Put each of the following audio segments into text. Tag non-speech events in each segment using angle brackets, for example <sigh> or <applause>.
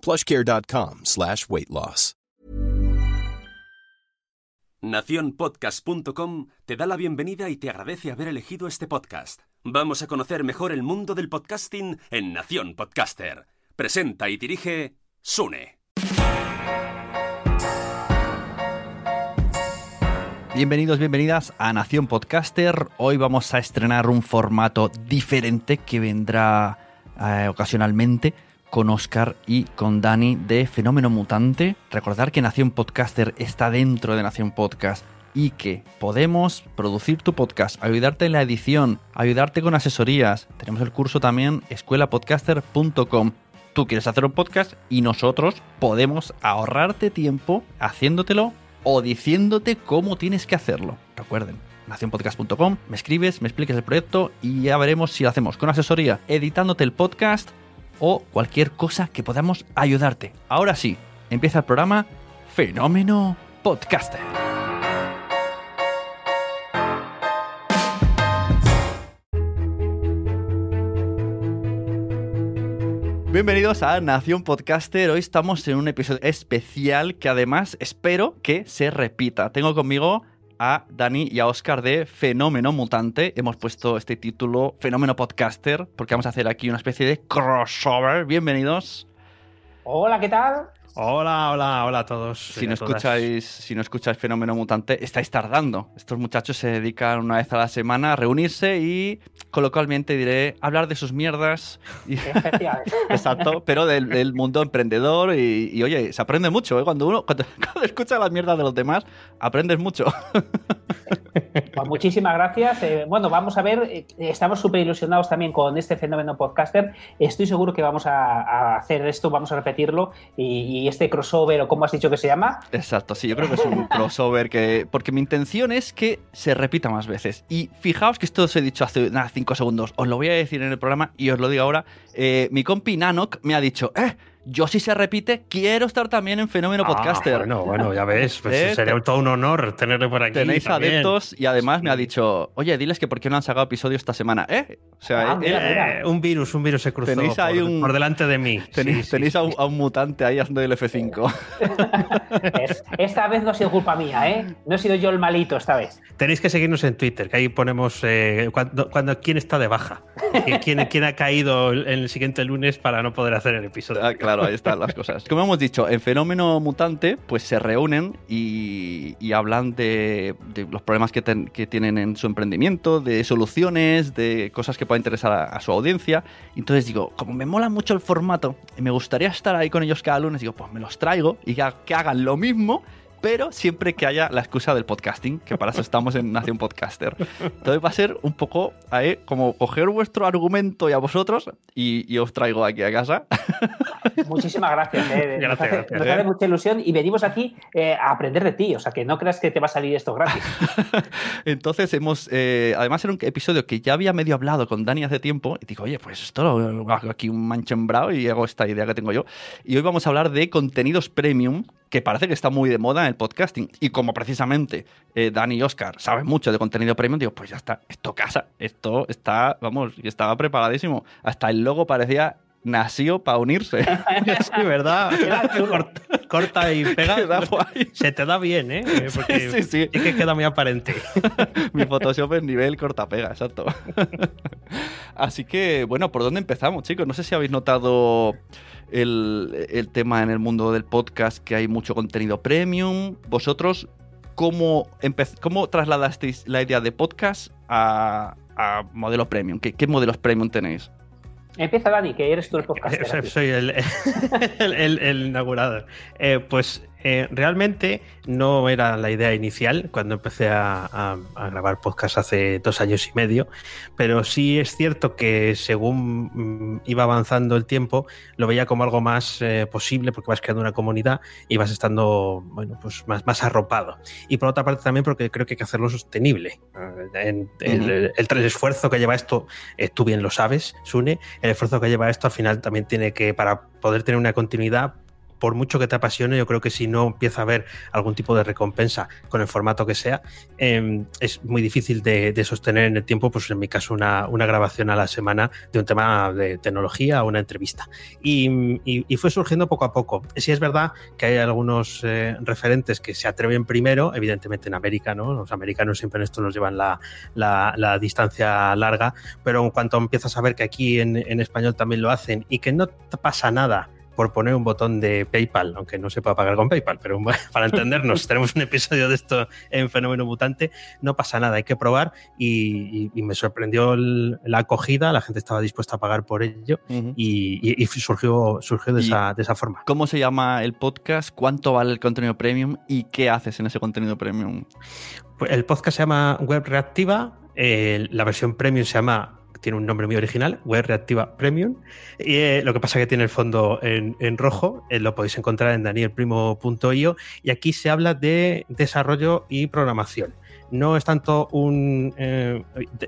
plushcare.com slash weight loss. Naciónpodcast.com te da la bienvenida y te agradece haber elegido este podcast. Vamos a conocer mejor el mundo del podcasting en Nación Podcaster. Presenta y dirige Sune. Bienvenidos, bienvenidas a Nación Podcaster. Hoy vamos a estrenar un formato diferente que vendrá eh, ocasionalmente con Oscar y con Dani de Fenómeno Mutante. Recordar que Nación Podcaster está dentro de Nación Podcast y que podemos producir tu podcast, ayudarte en la edición, ayudarte con asesorías. Tenemos el curso también escuelapodcaster.com. Tú quieres hacer un podcast y nosotros podemos ahorrarte tiempo haciéndotelo o diciéndote cómo tienes que hacerlo. Recuerden, nacionpodcast.com, me escribes, me expliques el proyecto y ya veremos si lo hacemos con asesoría, editándote el podcast o cualquier cosa que podamos ayudarte. Ahora sí, empieza el programa Fenómeno Podcaster. Bienvenidos a Nación Podcaster. Hoy estamos en un episodio especial que además espero que se repita. Tengo conmigo a Dani y a Oscar de Fenómeno Mutante. Hemos puesto este título Fenómeno Podcaster porque vamos a hacer aquí una especie de crossover. Bienvenidos. Hola, ¿qué tal? Hola, hola, hola a todos. Si no, escucháis, si no escucháis Fenómeno Mutante, estáis tardando. Estos muchachos se dedican una vez a la semana a reunirse y coloquialmente diré hablar de sus mierdas. Y... <laughs> Exacto, pero del, del, mundo emprendedor y, y, oye, se aprende mucho. ¿eh? Cuando uno cuando, <laughs> cuando, escucha las mierdas de los demás, aprendes mucho. <laughs> Pues muchísimas gracias. Eh, bueno, vamos a ver, eh, estamos súper ilusionados también con este fenómeno podcaster. Estoy seguro que vamos a, a hacer esto, vamos a repetirlo y, y, este crossover, o como has dicho que se llama. Exacto, sí, yo creo que es un <laughs> crossover que. Porque mi intención es que se repita más veces. Y fijaos que esto os he dicho hace nada, cinco segundos. Os lo voy a decir en el programa y os lo digo ahora. Eh, mi compi Nanok me ha dicho, ¡eh! Yo si se repite, quiero estar también en Fenómeno ah, Podcaster. Bueno, bueno, ya ves, pues ¿Eh? sería todo un honor tenerle por aquí. Tenéis también. adeptos y además me ha dicho, oye, diles que por qué no han sacado episodio esta semana, ¿eh? O sea, ah, mira, mira. un virus, un virus se cruzó tenéis por, ahí un, por delante de mí. Tenéis, sí, tenéis sí, a, un, a, un, mutante ahí haciendo el F5. <laughs> es, esta vez no ha sido culpa mía, ¿eh? No he sido yo el malito esta vez. Tenéis que seguirnos en Twitter, que ahí ponemos eh, cuando, cuando, quién está de baja, quién, quién ha caído en el siguiente lunes para no poder hacer el episodio. Ah, claro, ahí están las cosas. Como hemos dicho, en Fenómeno Mutante, pues se reúnen y, hablan de, los problemas que, tienen en su emprendimiento, de soluciones, de cosas que puedan interesar a, su audiencia. Entonces digo, como me mola mucho el formato y me gustaría estar ahí con ellos cada lunes, digo, pues me los traigo y que hagan lo mismo pero siempre que haya la excusa del podcasting, que para eso estamos en Nación Podcaster. Entonces va a ser un poco como coger vuestro argumento y a vosotros y, os traigo aquí a casa. <laughs> Muchísimas gracias. Eh. nos, hace, eh. mucha ilusión y venimos aquí eh, a aprender de ti, o sea que no creas que te va a salir esto gratis. <laughs> Entonces hemos, además era un episodio que ya había medio hablado con Dani hace tiempo y digo, oye, pues esto lo hago aquí un manchembrado y hago esta idea que tengo yo. Y hoy vamos a hablar de contenidos premium que parece que está muy de moda en el podcasting. Y como precisamente eh, Dani y Oscar saben mucho de contenido premium, digo, pues ya está, esto casa, esto está, vamos, estaba preparadísimo. Hasta el logo parecía nació para unirse. <laughs> <laughs> sí, ¿verdad? corta, y pega. <laughs> Se te da bien, ¿eh? eh sí, sí. Es que queda muy aparente. Mi Photoshop es nivel corta-pega, exacto. Así que, bueno, ¿por dónde empezamos, chicos? No sé si habéis notado el, tema en el mundo del podcast, que hay mucho contenido premium. ¿Vosotros cómo, cómo trasladasteis la idea de podcast a, modelo premium? ¿Qué, ¿Qué, modelos premium tenéis? Empieza Dani, que eres tú el <laughs> podcast. Soy <laughs> el, el, el, inaugurador. Eh, pues eh, realmente no era la idea inicial cuando empecé a, grabar podcast hace dos años y medio, pero sí es cierto que según mm, iba avanzando el tiempo, lo veía como algo más eh, posible porque vas creando una comunidad y vas estando bueno, pues más, más arropado. Y por otra parte también porque creo que hay que hacerlo sostenible. Eh, el, el, esfuerzo que lleva esto, tú bien lo sabes, Sune, el esfuerzo que lleva esto al final también tiene que, para poder tener una continuidad, por mucho que te apasione, yo creo que si no empieza a haber algún tipo de recompensa con el formato que sea, em, es muy difícil de, sostener en el tiempo, pues en mi caso, una, grabación a la semana de un tema de tecnología o una entrevista. Y, fue surgiendo poco a poco. Sí es verdad que hay algunos eh, referentes que se atreven primero, evidentemente en América, ¿no? Los americanos siempre en esto nos llevan la, distancia larga, pero en cuanto empiezas a ver que aquí en, en español también lo hacen y que no pasa nada por poner un botón de PayPal, aunque no se pueda pagar con PayPal, pero <laughs> para entendernos, tenemos un episodio de esto en Fenómeno Mutante, no pasa nada, hay que probar y, me sorprendió la acogida, la gente estaba dispuesta a pagar por ello y, surgió, surgió de, esa, de esa forma. ¿Cómo se llama el podcast? ¿Cuánto vale el contenido premium? ¿Y qué haces en ese contenido premium? Pues el podcast se llama Web Reactiva, la versión premium se llama tiene un nombre muy original, Web Reactiva Premium. Y eh, lo que pasa es que tiene el fondo en, rojo, eh, lo podéis encontrar en danielprimo.io. Y aquí se habla de desarrollo y programación no es tanto un... Eh,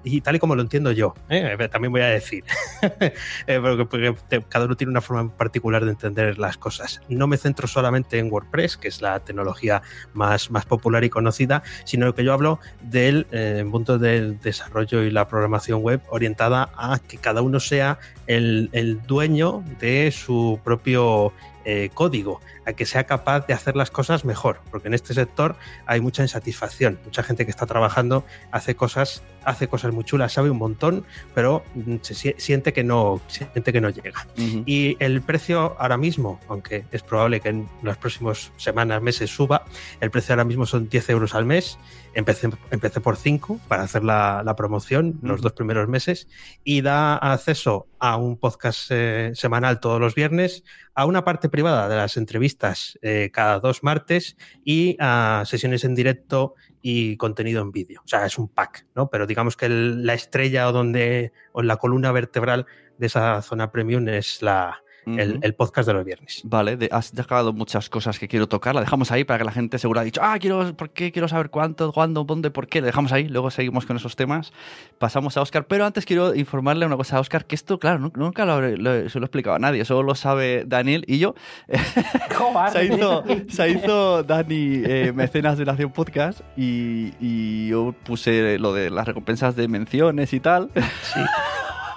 y tal y como lo entiendo yo, ¿eh? también voy a decir, <laughs> eh, porque, cada uno tiene una forma particular de entender las cosas. No me centro solamente en WordPress, que es la tecnología más, más popular y conocida, sino que yo hablo del punto del desarrollo y la programación web orientada a que cada uno sea el, el dueño de su propio eh, código, a que sea capaz de hacer las cosas mejor, porque en este sector hay mucha insatisfacción, mucha gente que está trabajando hace cosas, hace cosas muy chulas, sabe un montón, pero mm, se siente que no, siente que no llega. Y el precio ahora mismo, aunque es probable que en las próximas semanas, meses suba, el precio ahora mismo son 10 euros al mes. Empecé, empecé por 5 para hacer la, promoción los dos primeros meses y da acceso a un podcast eh, semanal todos los viernes, a una parte privada de las entrevistas eh, cada dos martes y a sesiones en directo y contenido en vídeo. O sea, es un pack, ¿no? Pero digamos que la estrella o donde, o la columna vertebral de esa zona premium es la, el, podcast de los viernes. Vale, has dejado muchas cosas que quiero tocar. La dejamos ahí para que la gente seguro ha dicho, ah, quiero, ¿por qué? Quiero saber cuánto, cuándo, dónde, por qué. Le dejamos ahí, luego seguimos con esos temas. Pasamos a Oscar, pero antes quiero informarle una cosa a Oscar, que esto, claro, nunca lo, se lo he explicado a nadie, solo lo sabe Daniel y yo. <laughs> <laughs> se, hizo, se hizo Dani eh, mecenas de Nación Podcast y, y yo puse lo de las recompensas de menciones y tal. Sí.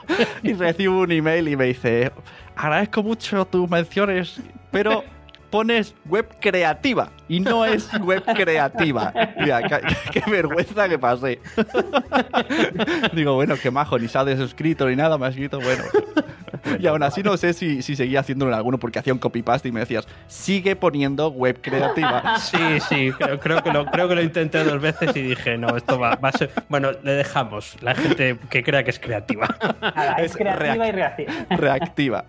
<laughs> y recibo un email y me dice, agradezco mucho tus menciones, pero pones web creativa y no es web creativa. Mira, <laughs> qué, vergüenza que pasé. <laughs> Digo, bueno, qué majo, ni se ha desuscrito ni nada, me ha escrito, bueno. <laughs> y aún así no sé si, si seguía haciéndolo en alguno porque hacía un copy-paste y me decías, sigue poniendo web creativa. sí, sí, creo, que lo, creo que lo intenté dos veces y dije, no, esto va, a ser... Bueno, le dejamos. La gente que crea que es creativa. es, creativa y reactiva. Reactiva.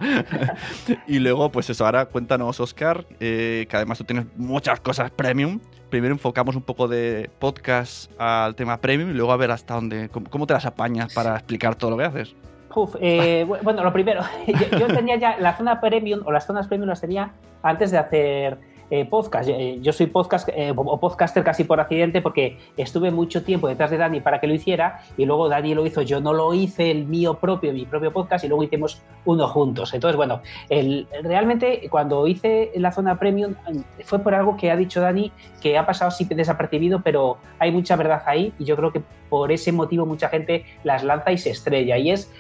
y luego, pues eso, ahora cuéntanos, Oscar, eh, que además tú tienes muchas cosas premium primero enfocamos un poco de podcast al tema premium y luego a ver hasta dónde, cómo, te las apañas para explicar todo lo que haces. Eh, <laughs> bueno, lo primero, <laughs> yo, tenía ya la zona premium o las zonas premium las tenía antes de hacer eh, podcast. Eh, yo soy podcast eh, o podcaster casi por accidente porque estuve mucho tiempo detrás de Dani para que lo hiciera y luego Dani lo hizo. Yo no lo hice el mío propio, mi propio podcast y luego hicimos uno juntos. Entonces, bueno, realmente cuando hice la zona premium fue por algo que ha dicho Dani que ha pasado desapercibido, pero hay mucha verdad ahí y yo creo que por ese motivo mucha gente las lanza y se estrella. Y es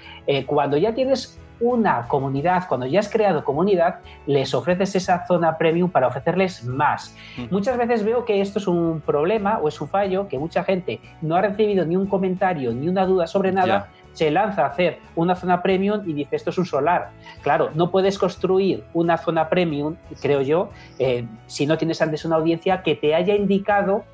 cuando ya tienes una comunidad, cuando ya has creado comunidad, les ofreces esa zona premium para ofrecerles más. Muchas veces veo que esto es un problema o es un fallo, que mucha gente no ha recibido ni un comentario ni una duda sobre nada. Se lanza a hacer una zona premium y dice esto es un solar. Claro, no puedes construir una zona premium, creo yo, eh, si no tienes antes una audiencia que te haya indicado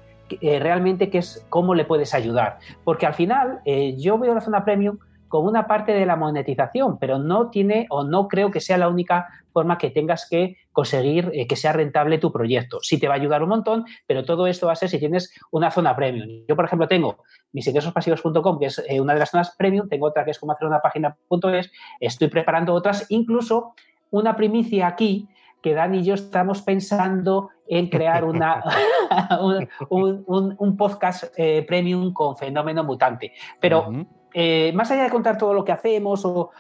eh, realmente qué es, cómo le puedes ayudar. Porque al final, eh, yo veo la zona premium como una parte de la monetización, pero no tiene o no creo que sea la única forma que tengas que conseguir eh, que sea rentable tu proyecto. Sí te va a ayudar un montón, pero todo esto va a ser si tienes una zona premium. Yo, por ejemplo, tengo mis pasivos.com, que es eh, una de las zonas premium, tengo otra que es como hacer una página.es, estoy preparando otras, incluso una primicia aquí que Dani y yo estamos pensando en crear una, <laughs> un, podcast eh, premium con fenómeno mutante. Pero eh, más allá de contar todo lo que hacemos o,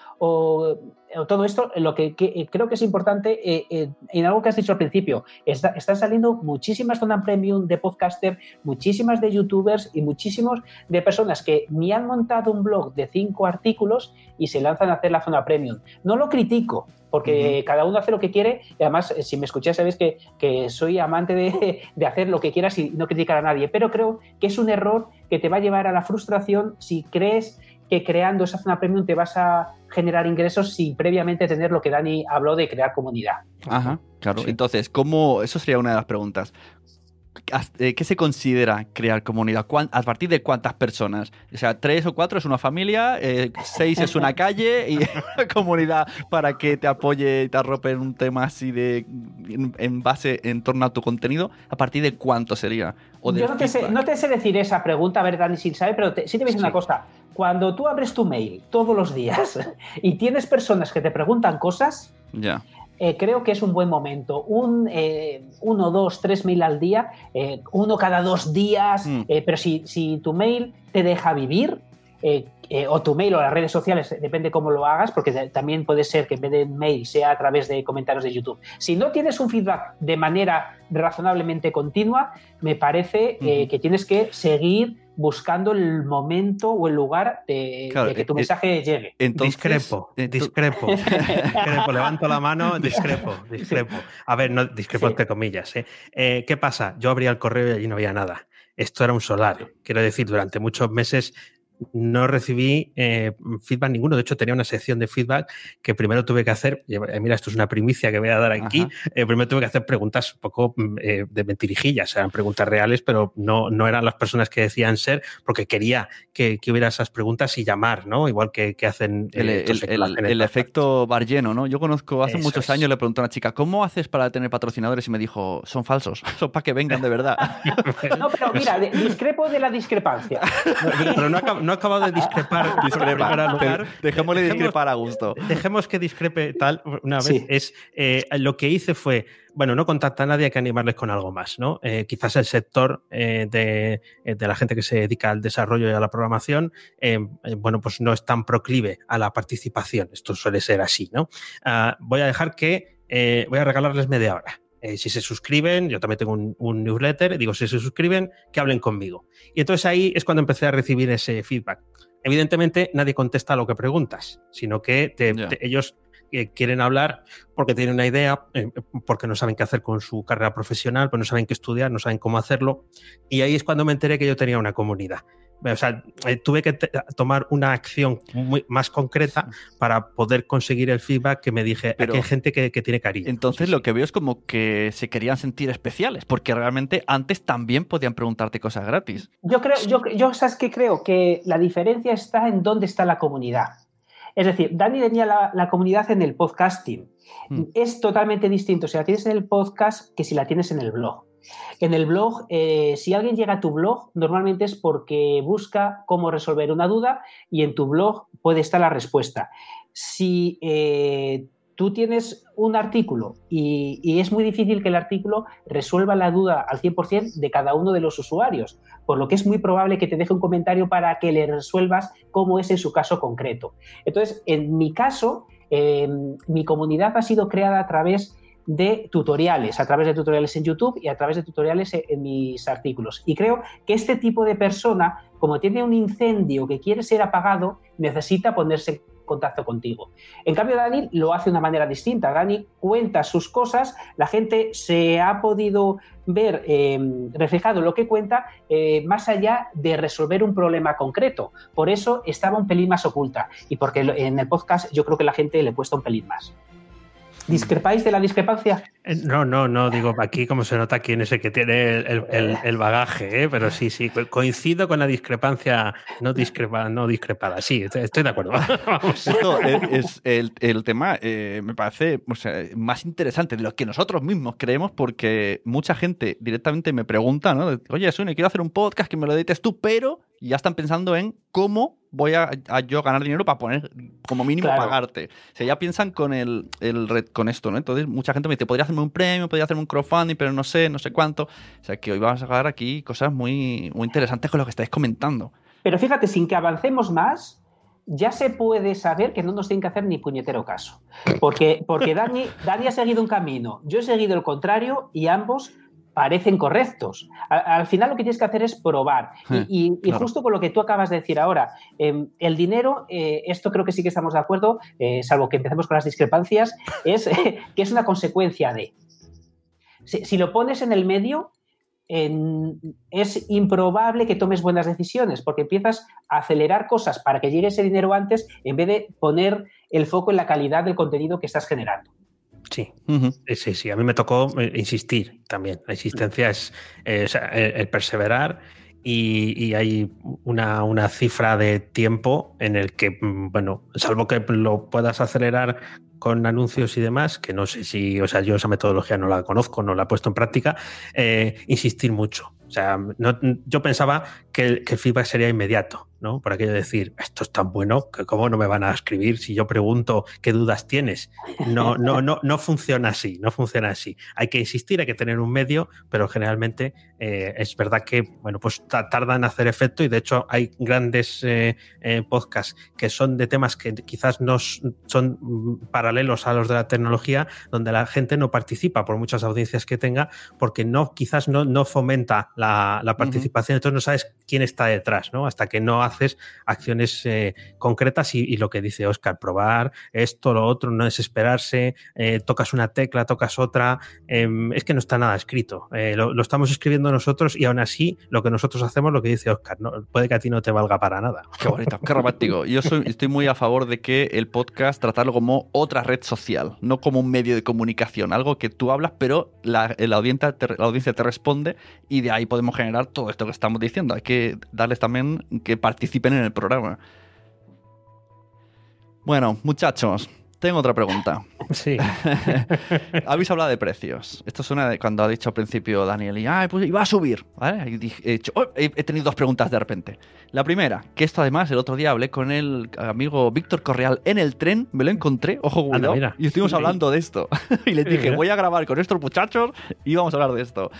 todo esto, lo que, eh, creo que es importante, eh, en algo que has dicho al principio, están saliendo muchísimas zonas premium de podcaster, muchísimas de youtubers y muchísimos de personas que me han montado un blog de cinco artículos y se lanzan a hacer la zona premium. No lo critico, porque cada uno hace lo que quiere y además, si me escucháis, sabéis que, soy amante de, <laughs> de, hacer lo que quieras y no criticar a nadie, pero creo que es un error que te va a llevar a la frustración si crees que creando esa zona premium te vas a generar ingresos sin previamente tener lo que Dani habló de crear comunidad. Ajá, claro. Entonces, ¿cómo? Eso sería una de las preguntas. Eh, ¿Qué se considera crear comunidad? ¿A partir de cuántas personas? O sea, tres o cuatro es una familia, eh, seis es una calle y <laughs> una comunidad para que te apoye y te arrope en un tema así de en, base en torno a tu contenido. ¿A partir de cuánto sería? Yo no te, sé, decir esa pregunta, a ver, Dani, sin saber, pero sí te voy a decir una cosa. Cuando tú abres tu mail todos los días <laughs> y tienes personas que te preguntan cosas, ya. Eh, creo que es un buen momento. Un, eh, uno, dos, tres mail al día, eh, uno cada dos días, mm. pero si, si, tu mail te deja vivir, o tu mail o las redes sociales, depende cómo lo hagas, porque también puede ser que en vez de mail sea a través de comentarios de YouTube. Si no tienes un feedback de manera razonablemente continua, me parece que tienes que seguir buscando el momento o el lugar de, que tu mensaje llegue. discrepo, discrepo, <laughs> discrepo, levanto la mano, <laughs> discrepo, discrepo. A ver, no discrepo entre comillas. ¿eh? ¿eh? qué pasa? Yo abría el correo y allí no había nada. Esto era un solar. Quiero decir, durante muchos meses no recibí eh, feedback ninguno. De hecho, tenía una sección de feedback que primero tuve que hacer. Eh, mira, esto es una primicia que voy a dar aquí. Eh, primero tuve que hacer preguntas un poco mm, de mentirijillas. Eran preguntas reales, pero no, no eran las personas que decían ser, porque quería que, hubiera esas preguntas y llamar, ¿no? Igual que, hacen. El, el, efecto bar lleno, ¿no? Yo conozco hace muchos años, le pregunté a una chica, ¿cómo haces para tener patrocinadores? Y me dijo, son falsos, <laughs> son para que vengan de verdad. <laughs> no, pero mira, discrepo de la discrepancia. <laughs> pero no, no no he acabado de discrepar. Discrepar. Dejémosle discrepar a gusto. Dejemos que discrepe tal una vez. Es, eh, lo que hice fue, bueno, no contacta a nadie, hay que animarles con algo más, ¿no? Eh, quizás el sector eh, de, la gente que se dedica al desarrollo y a la programación, bueno, pues no es tan proclive a la participación. Esto suele ser así, ¿no? Ah, voy a dejar que, voy a regalarles media hora. Eh, si se suscriben, yo también tengo un, newsletter, digo, si se suscriben, que hablen conmigo. Y entonces ahí es cuando empecé a recibir ese feedback. Evidentemente, nadie contesta a lo que preguntas, sino que ellos eh, quieren hablar porque tienen una idea, eh, porque no saben qué hacer con su carrera profesional, pues no saben qué estudiar, no saben cómo hacerlo. Y ahí es cuando me enteré que yo tenía una comunidad. O sea, eh, tuve que tomar una acción muy, más concreta para poder conseguir el feedback que me dije, Pero, hay gente que, tiene cariño. Entonces lo que veo es como que se querían sentir especiales, porque realmente antes también podían preguntarte cosas gratis. Yo creo, yo, yo sabes que creo que la diferencia está en dónde está la comunidad. Es decir, Dani tenía la, comunidad en el podcasting. Hmm. Es totalmente distinto si la tienes en el podcast que si la tienes en el blog. En el blog, eh, si alguien llega a tu blog, normalmente es porque busca cómo resolver una duda y en tu blog puede estar la respuesta. Si eh, tú tienes un artículo y, es muy difícil que el artículo resuelva la duda al 100% de cada uno de los usuarios, por lo que es muy probable que te deje un comentario para que le resuelvas cómo es en su caso concreto. Entonces, en mi caso, eh, mi comunidad ha sido creada a través de tutoriales, a través de tutoriales en YouTube y a través de tutoriales en mis artículos. Y creo que este tipo de persona, como tiene un incendio que quiere ser apagado, necesita ponerse contacto contigo. En cambio, Dani lo hace de una manera distinta. Dani cuenta sus cosas, la gente se ha podido ver em, reflejado lo que cuenta eh, más allá de resolver un problema concreto. Por eso estaba un pelín más oculta y porque en el podcast yo creo que la gente le he puesto un pelín más. ¿Discrepáis de la discrepancia? Eh, no, no, no, digo, aquí como se nota quién es el que tiene el, bagaje, ¿eh? pero sí, sí, coincido con la discrepancia no, discrepa, no discrepada, sí, estoy de acuerdo. <laughs> Esto es, el, tema, eh, me parece más interesante de lo que nosotros mismos creemos, porque mucha gente directamente me pregunta, ¿no? Oye, Sune, quiero hacer un podcast que me lo edites tú, pero ya están pensando en cómo voy a, yo ganar dinero para poner, como mínimo, pagarte. O sea, ya piensan con el, red, con esto, ¿no? Entonces, mucha gente me dice, podría hacerme un premio, podría hacerme un crowdfunding, pero no sé, no sé cuánto. O sea, que hoy vamos a sacar aquí cosas muy, muy interesantes con lo que estáis comentando. Pero fíjate, sin que avancemos más, ya se puede saber que no nos tienen que hacer ni puñetero caso. Porque, porque Dani, Dani ha seguido un camino, yo he seguido el contrario y ambos parecen correctos. Al, final lo que tienes que hacer es probar. y, justo con lo que tú acabas de decir ahora, em, el dinero, eh, esto creo que sí que estamos de acuerdo, eh, salvo que empecemos con las discrepancias, <laughs> es <laughs> que es una consecuencia de. Si, lo pones en el medio, es improbable que tomes buenas decisiones porque empiezas a acelerar cosas para que llegue ese dinero antes en vez de poner el foco en la calidad del contenido que estás generando. Sí, sí, sí. A mí me tocó eh, insistir también. La insistencia es el, perseverar y, hay una, una, cifra de tiempo en el que, mm, bueno, salvo que lo puedas acelerar con anuncios y demás, que no sé si, o sea, yo esa metodología no la conozco, no la he puesto en práctica, eh, insistir mucho. O sea, yo pensaba que el, que el feedback sería inmediato ¿no? Por aquello de decir, esto es tan bueno que cómo no me van a escribir si yo pregunto qué dudas tienes. No, no, no, no funciona así, no funciona así. Hay que insistir, hay que tener un medio, pero generalmente eh, es verdad que, bueno, pues tarda en hacer efecto y de hecho hay grandes eh, eh, podcasts que son de temas que quizás no son mm, paralelos a los de la tecnología, donde la gente no participa por muchas audiencias que tenga, porque no, quizás no, no fomenta la, participación, entonces no sabes quién está detrás, ¿no? Hasta que no haces acciones eh, concretas y, lo que dice Oscar, probar esto, lo otro, no desesperarse, eh, tocas una tecla, tocas otra, em, es que no está nada escrito. Eh, lo, estamos escribiendo nosotros y aún así lo que nosotros hacemos, lo que dice Oscar, ¿no? puede que a ti no te valga para nada. <laughs> Qué bonito, qué romántico. Yo estoy muy a favor de que el podcast tratarlo como otra red social, no como un medio de comunicación, algo que tú hablas, pero la, audiencia, la audiencia te responde y de ahí podemos generar todo esto que estamos diciendo. Hay que darles también que participen participen en el programa. Bueno, muchachos, tengo otra pregunta. Sí. <laughs> Habéis hablado de precios. Esto suena de cuando ha dicho al principio Daniel y, ah, pues iba a subir. Oh, he, tenido dos preguntas de repente. La primera, que esto además el otro día hablé con el amigo Víctor Correal en el tren, me lo encontré, ojo, cuidado, y estuvimos hablando de esto. <laughs> y le dije, voy a grabar con estos muchachos y vamos a hablar de esto.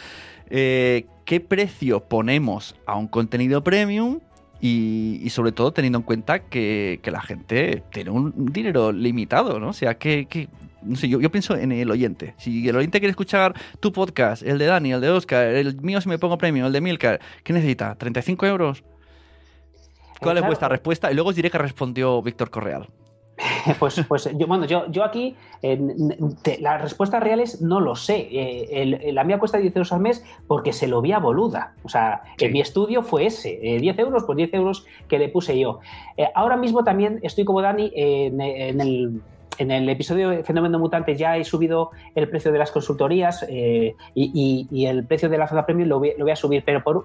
Eh, ¿Qué precio ponemos a un contenido premium y, sobre todo teniendo en cuenta que, la gente tiene un dinero limitado, ¿no? O sea, que, no sé, yo, yo, pienso en el oyente. Si el oyente quiere escuchar tu podcast, el de Dani, el de Oscar, el mío si me pongo premio, el de Milcar, ¿qué necesita? ¿35 euros? ¿Cuál es vuestra respuesta? Y luego os diré que respondió Víctor Correal. <laughs> pues, pues yo, bueno, yo, yo aquí las respuestas reales no lo sé. Eh, la mía cuesta 10 euros al mes porque se lo vi a boluda. O sea, en mi estudio fue ese. 10 euros, pues 10 euros que le puse yo. ahora mismo también estoy como Dani en, el en el episodio de Fenómeno Mutante ya he subido el precio de las consultorías y, el precio de la zona premium lo voy, a subir, pero por,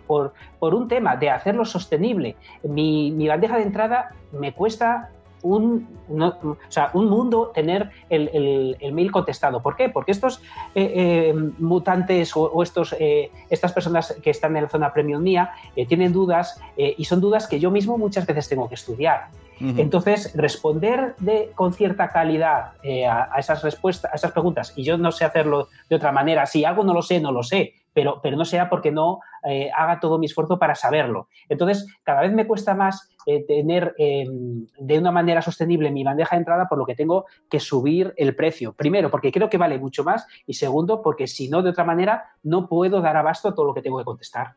por, un tema de hacerlo sostenible, mi, mi, bandeja de entrada me cuesta un, o sea, un mundo tener el, mail contestado. ¿Por qué? Porque estos eh, eh, mutantes o, estos, eh, estas personas que están en la zona premium mía tienen dudas y son dudas que yo mismo muchas veces tengo que estudiar. Entonces, responder de, con cierta calidad a, esas respuestas, a esas preguntas, y yo no sé hacerlo de otra manera, si algo no lo sé, no lo sé, pero, pero no sea porque no haga todo mi esfuerzo para saberlo. Entonces, cada vez me cuesta más eh, tener em, de una manera sostenible mi bandeja de entrada, por lo que tengo que subir el precio. Primero, porque creo que vale mucho más y segundo, porque si no, de otra manera, no puedo dar abasto a todo lo que tengo que contestar.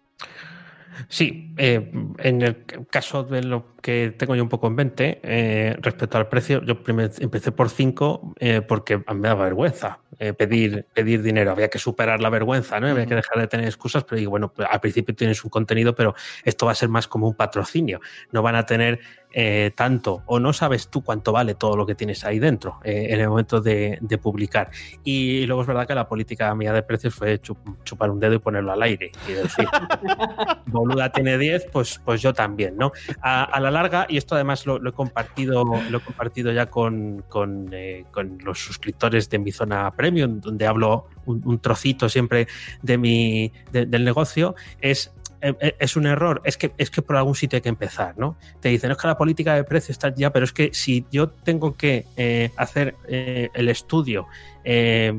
Sí, eh, en el caso de lo que tengo yo un poco en mente, eh, respecto al precio, yo empecé por 5 eh, porque me daba vergüenza pedir, pedir dinero. Había que superar la vergüenza, ¿no? Había que dejar de tener excusas, pero digo, bueno, pues, al principio tienes un contenido, pero esto va a ser más como un patrocinio. No van a tener eh, tanto o no sabes tú cuánto vale todo lo que tienes ahí dentro eh, en el momento de, publicar. Y luego es verdad que la política mía de precios fue chupar un dedo y ponerlo al aire y decir, <laughs> boluda tiene 10, pues, pues yo también, ¿no? A, la larga, y esto además lo, he compartido, lo he compartido ya con, con, eh, los suscriptores de mi zona premium, donde hablo un, trocito siempre de mi, del negocio, es eh, eh, es un error, es que, es que por algún sitio hay que empezar, ¿no? Te dicen, es que la política de precios está ya, pero es que si yo tengo que hacer el estudio eh,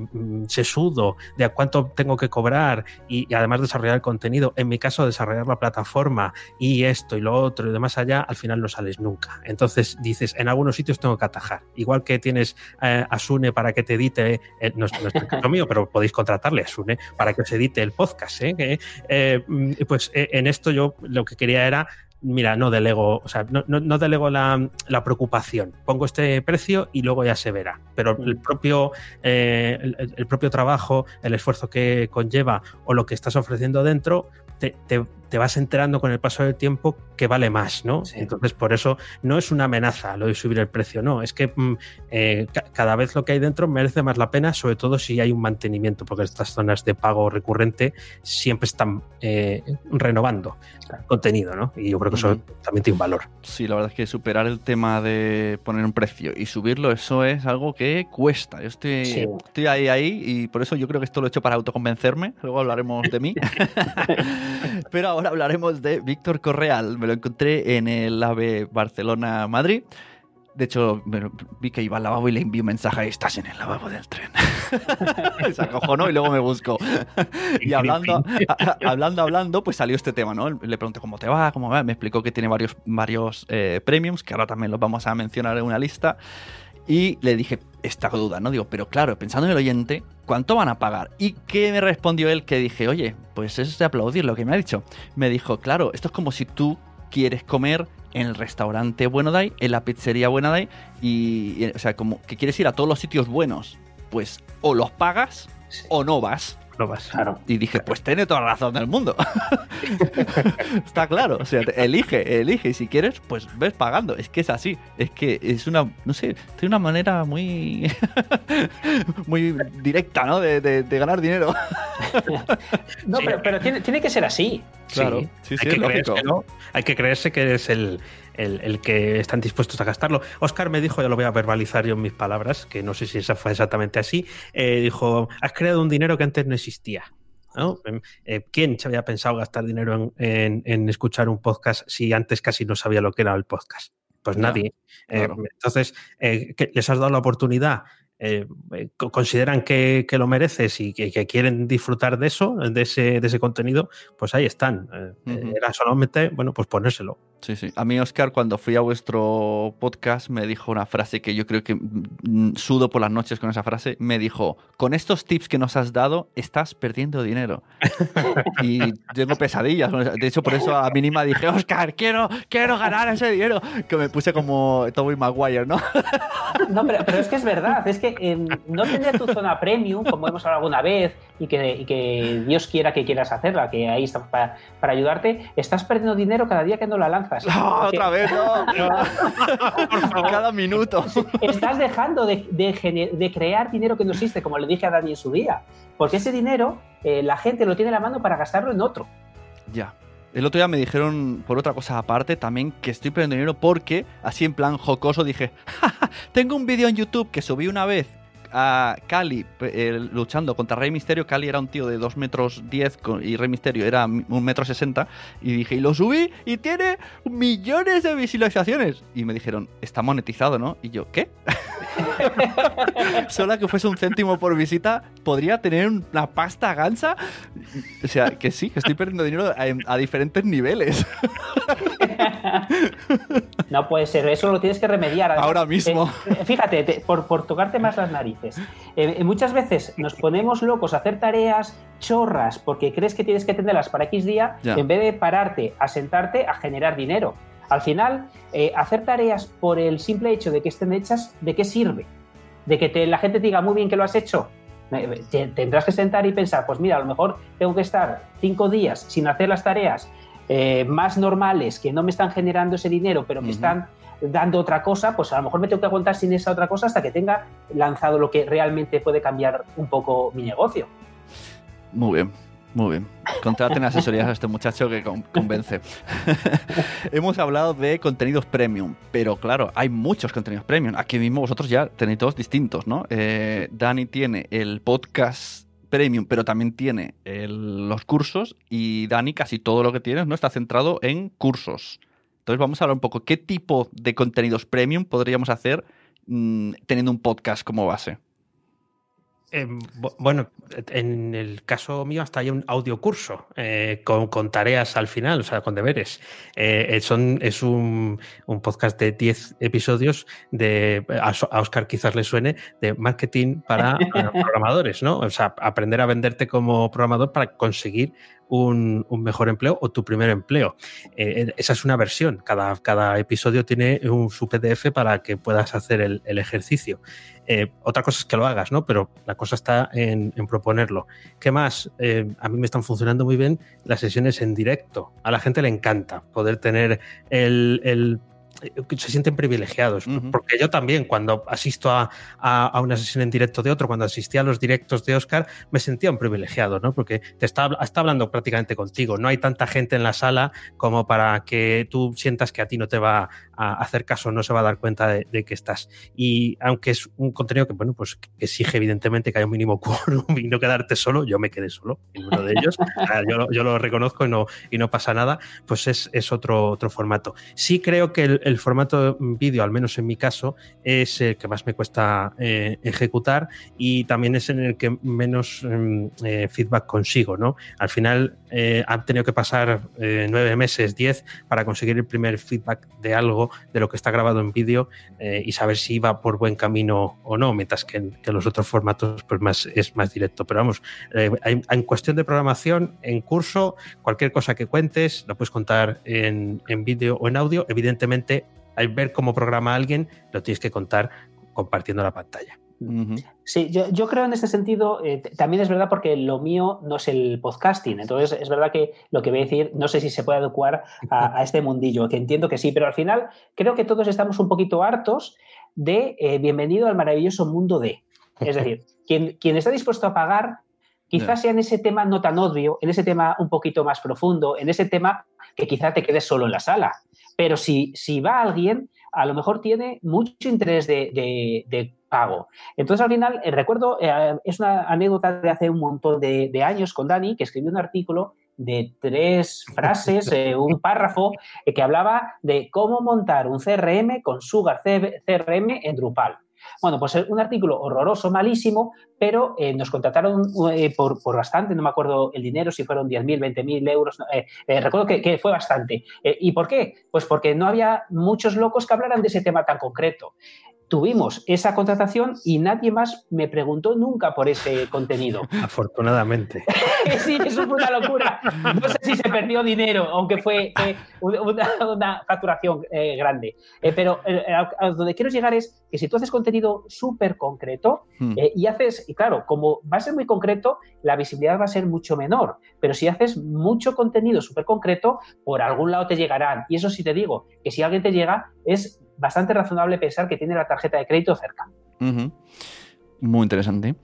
sesudo de a cuánto tengo que cobrar y, además desarrollar el contenido, en mi caso desarrollar la plataforma y esto y lo otro y demás allá, al final no sales nunca. Entonces dices, en algunos sitios tengo que atajar. Igual que tienes eh, a Sune para que te edite, eh, no, es mío, pero podéis contratarle a Sune para que os edite el podcast. ¿eh? Mm, pues en esto yo lo que quería era mira, no delego, o sea, no, no, delego la, preocupación. Pongo este precio y luego ya se verá. Pero el mm. propio, eh, el, propio trabajo, el esfuerzo que conlleva o lo que estás ofreciendo dentro, te, te vas enterando con el paso del tiempo que vale más, ¿no? Entonces, por eso no es una amenaza lo de subir el precio, no, es que mm, eh, cada vez lo que hay dentro merece más la pena, sobre todo si hay un mantenimiento, porque estas zonas de pago recurrente siempre están eh, renovando contenido, ¿no? Y yo creo que eso también tiene un valor. Sí, la verdad es que superar el tema de poner un precio y subirlo, eso es algo que cuesta. Yo estoy, estoy ahí, ahí, y por eso yo creo que esto lo he hecho para autoconvencerme, luego hablaremos de mí. <laughs> <laughs> Pero ahora hablaremos de Víctor Correal. Me lo encontré en el AVE Barcelona-Madrid. De hecho, vi que iba al lavabo y le envié un mensaje, estás en el lavabo del tren. <laughs> Se acojonó y luego me buscó. y hablando, <laughs> hablando, hablando, pues salió este tema, ¿no? Le pregunté cómo te va, cómo va. Me explicó que tiene varios, varios eh, premiums, que ahora también los vamos a mencionar en una lista. Y le dije esta duda, ¿no? Digo, pero claro, pensando en el oyente, ¿cuánto van a pagar? ¿Y qué me respondió él? Que dije, oye, pues eso es de aplaudir lo que me ha dicho. Me dijo, claro, esto es como si tú quieres comer en el restaurante Bueno Day, en la pizzería Buena Day, y, o sea, como que quieres ir a todos los sitios buenos, pues o los pagas o no vas. Y dije, pues tiene toda la razón del mundo. <laughs> Está claro. O sea, elige, elige. Y si quieres, pues ves pagando. Es que es así. Es que es una, no sé, tiene una manera muy, <laughs> muy directa, ¿no? De, ganar dinero. <laughs> no, pero, tiene, que ser así. Claro, sí, sí, hay, que hay que creerse que es el, el, que están dispuestos a gastarlo. Oscar me dijo, ya lo voy a verbalizar yo en mis palabras, que no sé si esa fue exactamente así, eh, dijo, has creado un dinero que antes no existía. Em, eh, ¿Quién se había pensado gastar dinero en, escuchar un podcast si antes casi no sabía lo que era el podcast? Pues nadie. Eh, entonces, ¿les has dado la oportunidad? consideran que, lo mereces y que, quieren disfrutar de eso, de ese, de ese contenido, pues ahí están. Era solamente, bueno, pues ponérselo Sí, sí. A mí, Oscar, cuando fui a vuestro podcast, me dijo una frase que yo creo que mm, sudo por las noches con esa frase. Me dijo, con estos tips que nos has dado, estás perdiendo dinero. <laughs> y tengo pesadillas. De hecho, por eso a mínima dije, Oscar, quiero, quiero ganar ese dinero. Que me puse como Toby Maguire, ¿no? no, pero, pero, es que es verdad. Es que eh, no tener tu zona premium, como hemos hablado alguna vez, y que, y que Dios quiera que quieras hacerla, que ahí estamos para, para ayudarte, estás perdiendo dinero cada día que no la lanzas. No, otra vez, no. Cada minuto. Estás dejando de, crear dinero que no existe, como le dije a Dani en su día. Porque ese dinero eh, la gente lo tiene en la mano para gastarlo en otro. Ya. El otro día me dijeron, por otra cosa aparte, también que estoy perdiendo dinero porque, así en plan jocoso, dije, tengo un vídeo en YouTube que subí una vez a Cali luchando contra Rey Misterio. Cali era un tío de 2 metros 10 y Rey Misterio era 1 metro 60. Y dije, y lo subí y tiene millones de visualizaciones. Y me dijeron, está monetizado, ¿no? Y yo, ¿qué? <laughs> Solo que fuese un céntimo por visita, podría tener una pasta gansa. O sea, que sí, que estoy perdiendo dinero a, diferentes niveles. <laughs> <laughs> no puede ser, eso lo tienes que remediar. Ahora mismo. Eh, fíjate, por, por tocarte más las narices eh, eh, muchas veces nos ponemos locos a hacer tareas chorras porque crees que tienes que tenerlas para X día en vez de pararte, a sentarte, a generar dinero. Al final, eh, hacer tareas por el simple hecho de que estén hechas, ¿de qué sirve? De que la gente te diga muy bien que lo has hecho. Tendrás que sentar y pensar, pues mira, a lo mejor tengo que estar cinco días sin hacer las tareas más normales que no me están generando ese dinero, pero que están dando otra cosa, pues a lo mejor me tengo que aguantar sin esa otra cosa hasta que tenga lanzado lo que realmente puede cambiar un poco mi negocio. Muy bien. Muy bien. Contraten asesorías a este muchacho que convence. <laughs> Hemos hablado de contenidos premium, pero claro, hay muchos contenidos premium. Aquí mismo vosotros ya tenéis todos distintos, ¿no? Eh, Dani tiene el podcast premium, pero también tiene los cursos y Dani casi todo lo que tienes no está centrado en cursos. Entonces vamos a hablar un poco qué tipo de contenidos premium podríamos hacer mm, teniendo un podcast como base. Em, bueno, en el caso mío hasta hay un audiocurso eh, con, tareas al final, o sea, con deberes. Eh, son, es un, podcast de 10 episodios de, a, Oscar quizás le suene, de marketing para <laughs> programadores, ¿no? O sea, aprender a venderte como programador para conseguir un, mejor empleo o tu primer empleo. Eh, esa es una versión. Cada, cada episodio tiene un su PDF para que puedas hacer el, ejercicio. Eh, otra cosa es que lo hagas, ¿no? Pero la cosa está en, proponerlo. ¿Qué más? Eh, a mí me están funcionando muy bien las sesiones en directo. A la gente le encanta poder tener el se sienten privilegiados. Porque yo también, cuando asisto a, una sesión en directo de otro, cuando asistí a los directos de Oscar, me sentía un privilegiado, ¿no? Porque te está, está hablando prácticamente contigo. No hay tanta gente en la sala como para que tú sientas que a ti no te va a hacer caso, no se va a dar cuenta de, que estás. Y aunque es un contenido que, bueno, pues que exige evidentemente que haya un mínimo <laughs> quórum y no quedarte solo, yo me quedé solo en uno de ellos. yo, lo reconozco y no, y no pasa nada, pues es, es otro, otro formato. Sí creo que el, el formato vídeo, al menos en mi caso, es el que más me cuesta eh, ejecutar y también es en el que menos mm, eh, feedback consigo. ¿no? Al final eh, han tenido que pasar nueve meses, diez, para conseguir el primer feedback de algo de lo que está grabado en vídeo y saber si va por buen camino o no, mientras que en, los otros formatos pues más, es más directo. Pero vamos, en cuestión de programación, en curso, cualquier cosa que cuentes, lo puedes contar en, en vídeo o en audio. Evidentemente, al ver cómo programa alguien, lo tienes que contar compartiendo la pantalla. Sí, yo, creo en ese sentido, eh, también es verdad porque lo mío no es el podcasting, entonces es verdad que lo que voy a decir, no sé si se puede adecuar a, este mundillo, que entiendo que sí, pero al final creo que todos estamos un poquito hartos de eh, bienvenido al maravilloso mundo de. Es decir, quien, quien está dispuesto a pagar, quizás sea en ese tema no tan obvio, en ese tema un poquito más profundo, en ese tema que quizá te quedes solo en la sala. Pero si, si va alguien, a lo mejor tiene mucho interés de, pago. Entonces, al final, eh, recuerdo, eh, es una anécdota de hace un montón de, años con Dani, que escribió un artículo de tres <laughs> frases, eh, un párrafo, que hablaba de cómo montar un CRM con Sugar CRM en Drupal. Bueno, pues un artículo horroroso, malísimo, pero eh, nos contrataron eh, por, bastante, no me acuerdo el dinero, si fueron 10.000, 20.000 euros, eh, recuerdo que, fue bastante. ¿Y por qué? Pues porque no había muchos locos que hablaran de ese tema tan concreto tuvimos esa contratación y nadie más me preguntó nunca por ese contenido. <laughs> Afortunadamente. <laughs> sí, eso fue una locura. No sé si se perdió dinero, aunque fue, una, facturación eh, grande. Eh, pero eh, a, donde quiero llegar es que si tú haces contenido súper concreto hmm. y haces, y claro, como va a ser muy concreto, la visibilidad va a ser mucho menor. Pero si haces mucho contenido súper concreto, por algún lado te llegarán. Y eso sí te digo, que si alguien te llega, es bastante razonable pensar que tiene la tarjeta de crédito cerca. Muy interesante.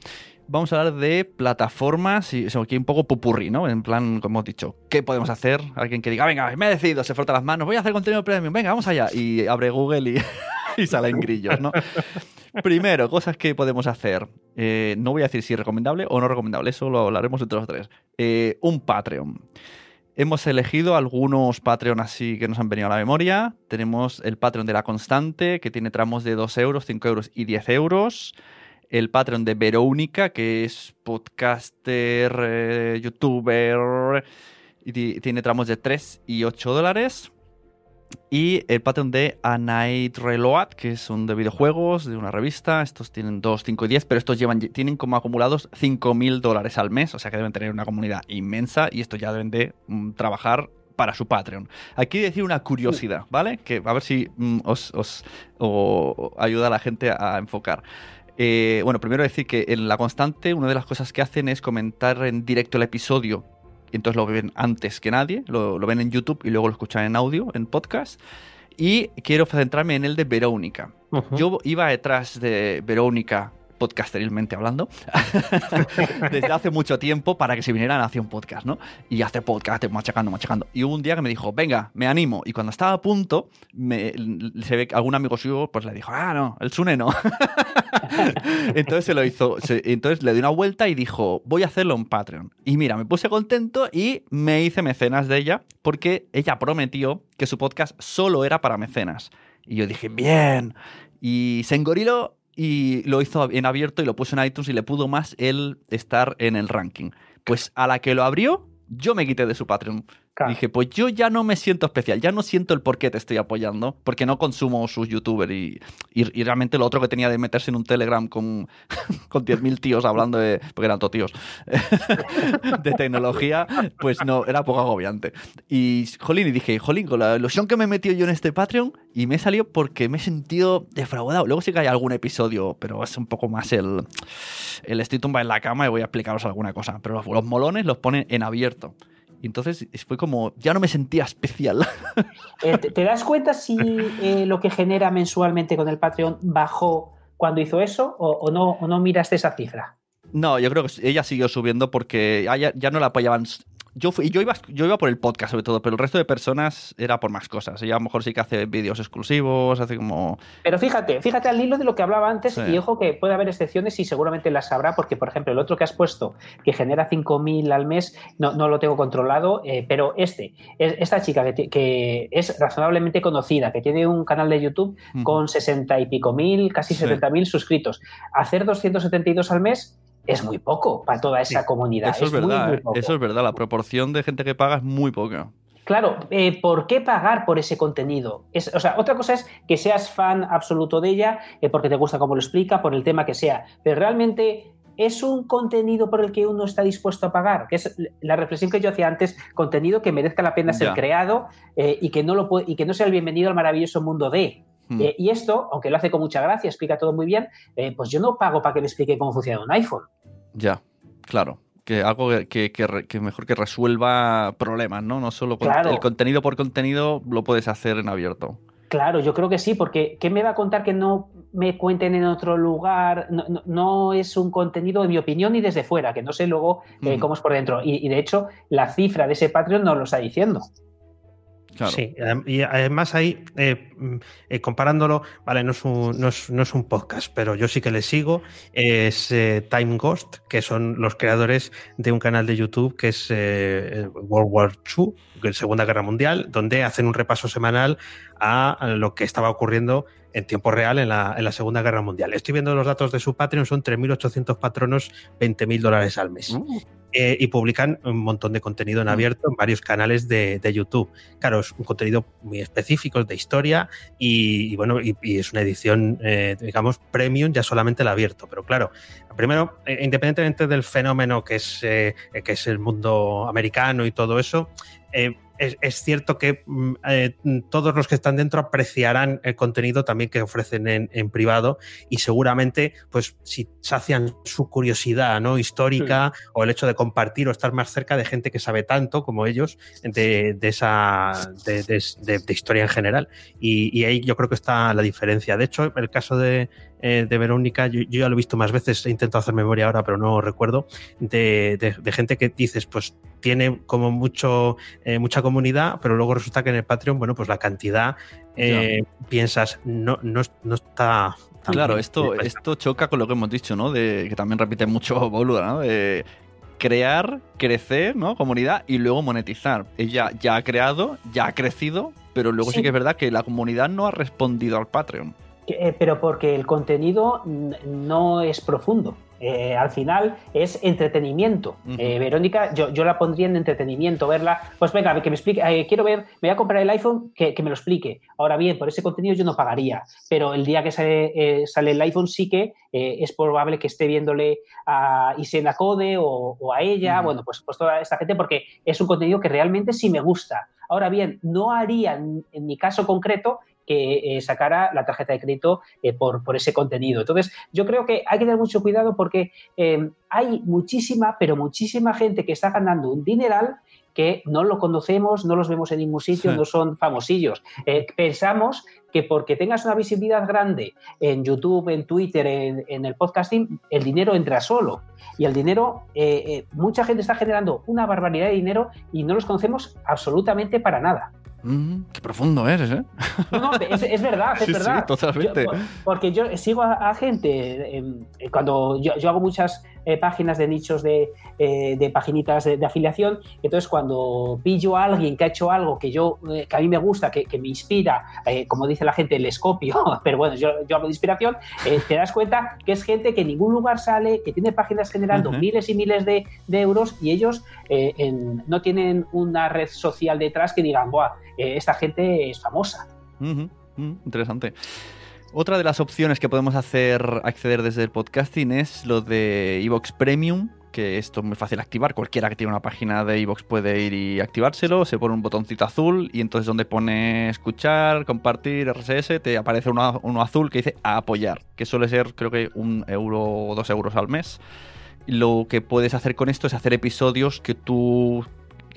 Vamos a hablar de plataformas y eso aquí un poco pupurri, ¿no? En plan, como hemos dicho, ¿qué podemos hacer? Alguien que diga, venga, me he decidido, se frota las manos, voy a hacer contenido premium, venga, vamos allá. Y abre Google y, <laughs> y salen grillos, ¿no? Primero, cosas que podemos hacer. Eh, no voy a decir si es recomendable o no recomendable, eso lo hablaremos entre los tres. Eh, un Patreon. Hemos elegido algunos Patreon así que nos han venido a la memoria. Tenemos el Patreon de La Constante, que tiene tramos de 2 euros, 5 euros y 10 euros. El Patreon de Verónica, que es podcaster, eh, youtuber, y tiene tramos de 3 y 8 dólares. Y el Patreon de Anait Reload, que son de videojuegos, de una revista. Estos tienen 2, 5 y 10, pero estos llevan, tienen como acumulados 5.000 dólares al mes. O sea que deben tener una comunidad inmensa y estos ya deben de mm, trabajar para su Patreon. Aquí decir una curiosidad, ¿vale? Que a ver si mm, os, ayuda a la gente a enfocar. Eh, bueno, primero decir que en La Constante una de las cosas que hacen es comentar en directo el episodio entonces lo ven antes que nadie, lo, ven en YouTube y luego lo escuchan en audio, en podcast. Y quiero centrarme en el de Verónica. Yo iba detrás de Verónica podcasterilmente hablando, <laughs> desde hace mucho tiempo para que se viniera a Nación Podcast, ¿no? Y hace podcast, machacando, machacando. Y hubo un día que me dijo, venga, me animo. Y cuando estaba a punto, me, se ve que algún amigo suyo pues le dijo, ah, no, el Sune no. <laughs> entonces se lo hizo, entonces le di una vuelta y dijo, voy a hacerlo en Patreon. Y mira, me puse contento y me hice mecenas de ella porque ella prometió que su podcast solo era para mecenas. Y yo dije, bien. Y se engoriló y lo hizo en abierto y lo puso en iTunes y le pudo más el estar en el ranking. Pues a la que lo abrió, yo me quité de su Patreon. Dije, pues yo ya no me siento especial, ya no siento el por qué te estoy apoyando, porque no consumo sus youtubers y, y, realmente lo otro que tenía de meterse en un Telegram con, <laughs> con 10.000 tíos hablando de, porque eran todos tíos, <laughs> de tecnología, pues no, era poco agobiante. Y, jolín, y dije, jolín, con la ilusión que me he metido yo en este Patreon y me he salido porque me he sentido defraudado. Luego sí que hay algún episodio, pero es un poco más el, el estoy tumba en la cama y voy a explicaros alguna cosa. Pero los molones los ponen en abierto. Y entonces fue como, ya no me sentía especial. <laughs> Eh, ¿te, das cuenta si eh, lo que genera mensualmente con el Patreon bajó cuando hizo eso o, no, o no miraste esa cifra? No, yo creo que ella siguió subiendo porque ya, ya no la apoyaban yo, fui, yo, iba, yo iba por el podcast sobre todo, pero el resto de personas era por más cosas. Ella a lo mejor sí que hace vídeos exclusivos, hace como... Pero fíjate, fíjate al hilo de lo que hablaba antes y ojo que puede haber excepciones y seguramente las habrá porque, por ejemplo, el otro que has puesto que genera 5.000 al mes, no, no, lo tengo controlado, eh, pero este, esta chica que, que, es razonablemente conocida, que tiene un canal de YouTube con 60 y pico mil, casi 70.000 suscritos, hacer 272 al mes es muy poco para toda esa comunidad. Eso es, verdad, ¿eh? eso es verdad. La proporción de gente que paga es muy poca. Claro, eh, ¿por qué pagar por ese contenido? o sea, otra cosa es que seas fan absoluto de ella, eh, porque te gusta cómo lo explica, por el tema que sea, pero realmente es un contenido por el que uno está dispuesto a pagar, que es la reflexión que yo hacía antes, contenido que merezca la pena ser creado y, que no lo y que no sea el bienvenido al maravilloso mundo de. Hmm. y esto, aunque lo hace con mucha gracia, explica todo muy bien, pues yo no pago para que le explique cómo funciona un iPhone. Ya, claro. Que algo que, que, mejor que resuelva problemas, ¿no? No solo el contenido por contenido lo puedes hacer en abierto. Claro, yo creo que sí, porque ¿qué me va a contar que no me cuenten en otro lugar? No, es un contenido de mi opinión ni desde fuera, que no sé luego eh, cómo es por dentro. Y, y, de hecho, la cifra de ese Patreon no lo está diciendo. Sí, y además ahí, eh, mm, eh, comparándolo, vale, no es, un, no, es, no es, un, podcast, pero yo sí que le sigo, es eh, Time Ghost, que son los creadores de un canal de YouTube que es World War II, Segunda Guerra Mundial, donde hacen un repaso semanal a lo que estaba ocurriendo en tiempo real en la, en la Segunda Guerra Mundial. Estoy viendo los datos de su Patreon, son 3.800 patronos, 20.000 dólares al mes. Uh. Eh, y publican un montón de contenido en abierto en varios canales de, YouTube. Claro, es un contenido muy específico, de historia y, bueno, y, es una edición, eh, digamos, premium ya solamente el abierto. Pero claro, primero, eh, independientemente del fenómeno que es, que es el mundo americano y todo eso, es, cierto que mm, eh, todos los que están dentro apreciarán el contenido también que ofrecen en, privado y seguramente, pues, si sacian su curiosidad ¿no? histórica o el hecho de compartir o estar más cerca de gente que sabe tanto como ellos de, esa de, historia en general. Y, ahí yo creo que está la diferencia. De hecho, el caso de, eh, Verónica, yo, ya lo he visto más veces, he intentado hacer memoria ahora, pero no recuerdo, de, gente que dices, pues tiene como mucho, eh, mucha comunidad, pero luego resulta que en el Patreon, bueno, pues la cantidad, eh, piensas, no, no, no está... Claro, esto, esto choca con lo que hemos dicho, ¿no? De, que también repite mucho <laughs> Boluda, ¿no? De crear, crecer, ¿no? Comunidad y luego monetizar. Ella ya ha creado, ya ha crecido, pero luego sí, que es verdad que la comunidad no ha respondido al Patreon. Eh, pero porque el contenido no es profundo. Eh, al final es entretenimiento. Eh, Verónica, yo, yo, la pondría en entretenimiento, verla. Pues venga, que me explique, eh, quiero ver, me voy a comprar el iPhone, que, me lo explique. Ahora bien, por ese contenido yo no pagaría, pero el día que sale, sale el iPhone sí que es probable que esté viéndole a Isena Code o, a ella, bueno, pues, pues toda esta gente, porque es un contenido que realmente sí me gusta. Ahora bien, no haría en mi caso concreto que eh, sacara la tarjeta de crédito eh, por, por, ese contenido. Entonces, yo creo que hay que tener mucho cuidado porque eh, hay muchísima, pero muchísima gente que está ganando un dineral que no lo conocemos, no los vemos en ningún sitio, no son famosillos. pensamos que porque tengas una visibilidad grande en YouTube, en Twitter, en, el podcasting, el dinero entra solo. Y el dinero, mucha gente está generando una barbaridad de dinero y no los conocemos absolutamente para nada. Mm, qué profundo eres, ¿eh? No, es, verdad, es verdad. Sí, totalmente. porque yo sigo a, gente, em, cuando yo, hago muchas eh, páginas de nichos de, eh, de paginitas de, afiliación, entonces cuando pillo a alguien que ha hecho algo que yo, eh, que a mí me gusta, que, me inspira, como dice la gente, el escopio, <laughs> pero bueno, yo, yo hablo de inspiración, te das cuenta que es gente que en ningún lugar sale, que tiene páginas generando miles y miles de, euros y ellos no tienen una red social detrás que digan, Buah, esta gente es famosa. interesante. Otra de las opciones que podemos hacer acceder desde el podcasting es lo de Evox Premium, que esto es muy fácil activar. Cualquiera que tiene una página de Evox puede ir y activárselo. Se pone un botoncito azul y entonces donde pone escuchar, compartir, RSS, te aparece uno, uno azul que dice apoyar, que suele ser creo que un euro o dos euros al mes. Lo que puedes hacer con esto es hacer episodios que tú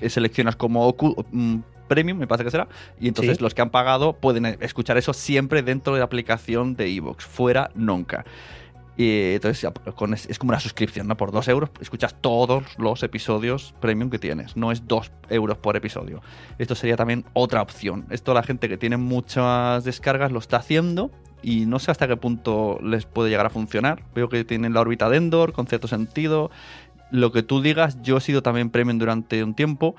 seleccionas como mm, Premium, me parece que será, y entonces los que han pagado pueden escuchar eso siempre dentro de la aplicación de Evox, fuera nunca. Y entonces es como una suscripción, ¿no? Por dos euros escuchas todos los episodios premium que tienes. No es dos euros por episodio. Esto sería también otra opción. Esto la gente que tiene muchas descargas lo está haciendo y no sé hasta qué punto les puede llegar a funcionar. Veo que tienen la órbita de Endor con cierto sentido. Lo que tú digas, yo he sido también premium durante un tiempo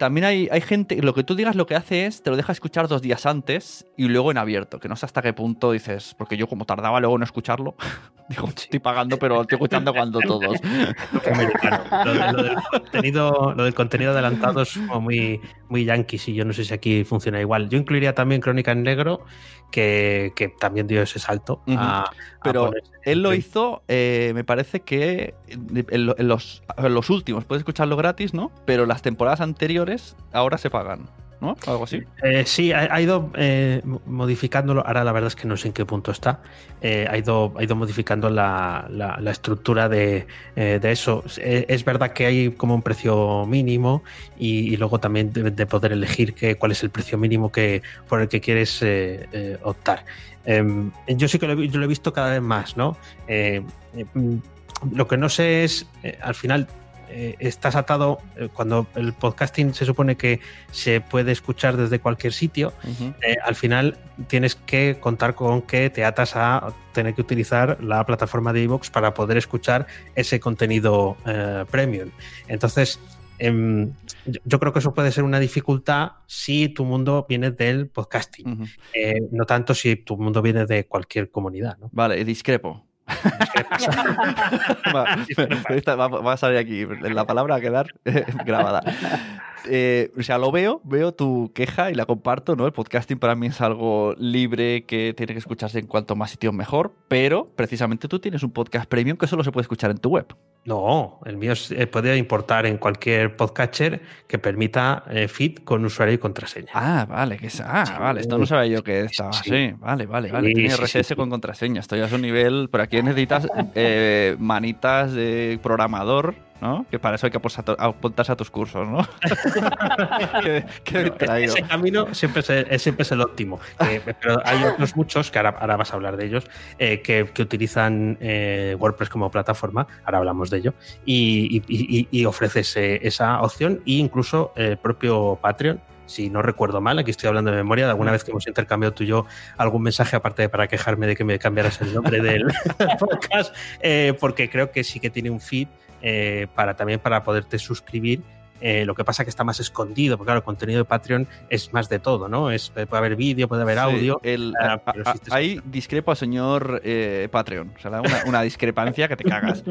también hay, hay, gente, lo que tú digas lo que hace es, te lo deja escuchar dos días antes y luego en abierto, que no sé hasta qué punto dices, porque yo como tardaba luego en escucharlo, <laughs> digo, estoy pagando, pero estoy escuchando cuando todos. <laughs> lo, del contenido, lo del contenido adelantado es muy, muy yankee, y yo no sé si aquí funciona igual. Yo incluiría también Crónica en Negro, que, también dio ese salto. pero él lo hizo, eh, me parece que en, los, en los últimos, puedes escucharlo gratis, ¿no? Pero las temporadas anteriores ahora se pagan. ¿no? Algo así. Eh, sí, ha, ido eh, modificándolo. Ahora la verdad es que no sé en qué punto está. Eh, ha, ido, ha ido modificando la, estructura de, eso. Es verdad que hay como un precio mínimo y, luego también de, poder elegir cuál es el precio mínimo que, por el que quieres optar. Em, yo sí que lo, lo, he visto cada vez más, ¿no? lo que no sé es, al final, eh, estás atado, eh, cuando el podcasting se supone que se puede escuchar desde cualquier sitio, eh, al final tienes que contar con que te atas a tener que utilizar la plataforma de iVoox para poder escuchar ese contenido premium. Entonces, em, yo creo que eso puede ser una dificultad si tu mundo viene del podcasting, no tanto si tu mundo viene de cualquier comunidad. ¿no? Vale, discrepo. <laughs> <laughs> va, va, a salir aquí. La palabra va a quedar <laughs> grabada. Eh, o sea, lo veo, veo tu queja y la comparto, ¿no? El podcasting para mí es algo libre que tiene que escucharse en cuanto más sitios mejor, pero precisamente tú tienes un podcast premium que solo se puede escuchar en tu web. No, el mío se puede importar en cualquier podcatcher que permita eh, feed con usuario y contraseña. Ah, vale, que ah, vale, esto no sabía yo que estaba así. Vale, vale, vale. Tiene RSS con contraseña. Esto ya es un nivel, pero aquí necesitas eh, manitas de programador ¿no? Que para eso hay que apuntarse a tus cursos, ¿no? <laughs> Ese camino siempre es, siempre es el óptimo. pero hay otros muchos, que ahora, vas a hablar de ellos, eh, que, utilizan eh, WordPress como plataforma, ahora hablamos de ello, y, ofreces esa opción e incluso el propio Patreon si no recuerdo mal, aquí estoy hablando de memoria, de alguna vez que hemos intercambiado tú y yo algún mensaje, aparte de para quejarme de que me cambiaras el nombre del <laughs> podcast, eh, porque creo que sí que tiene un feed eh, para también para poderte suscribir. Eh, lo que pasa que está más escondido, porque claro, el contenido de Patreon es más de todo, ¿no? Es, puede haber vídeo, puede haber audio. ahí discrepo al señor eh, Patreon. O sea, una, discrepancia que te cagas.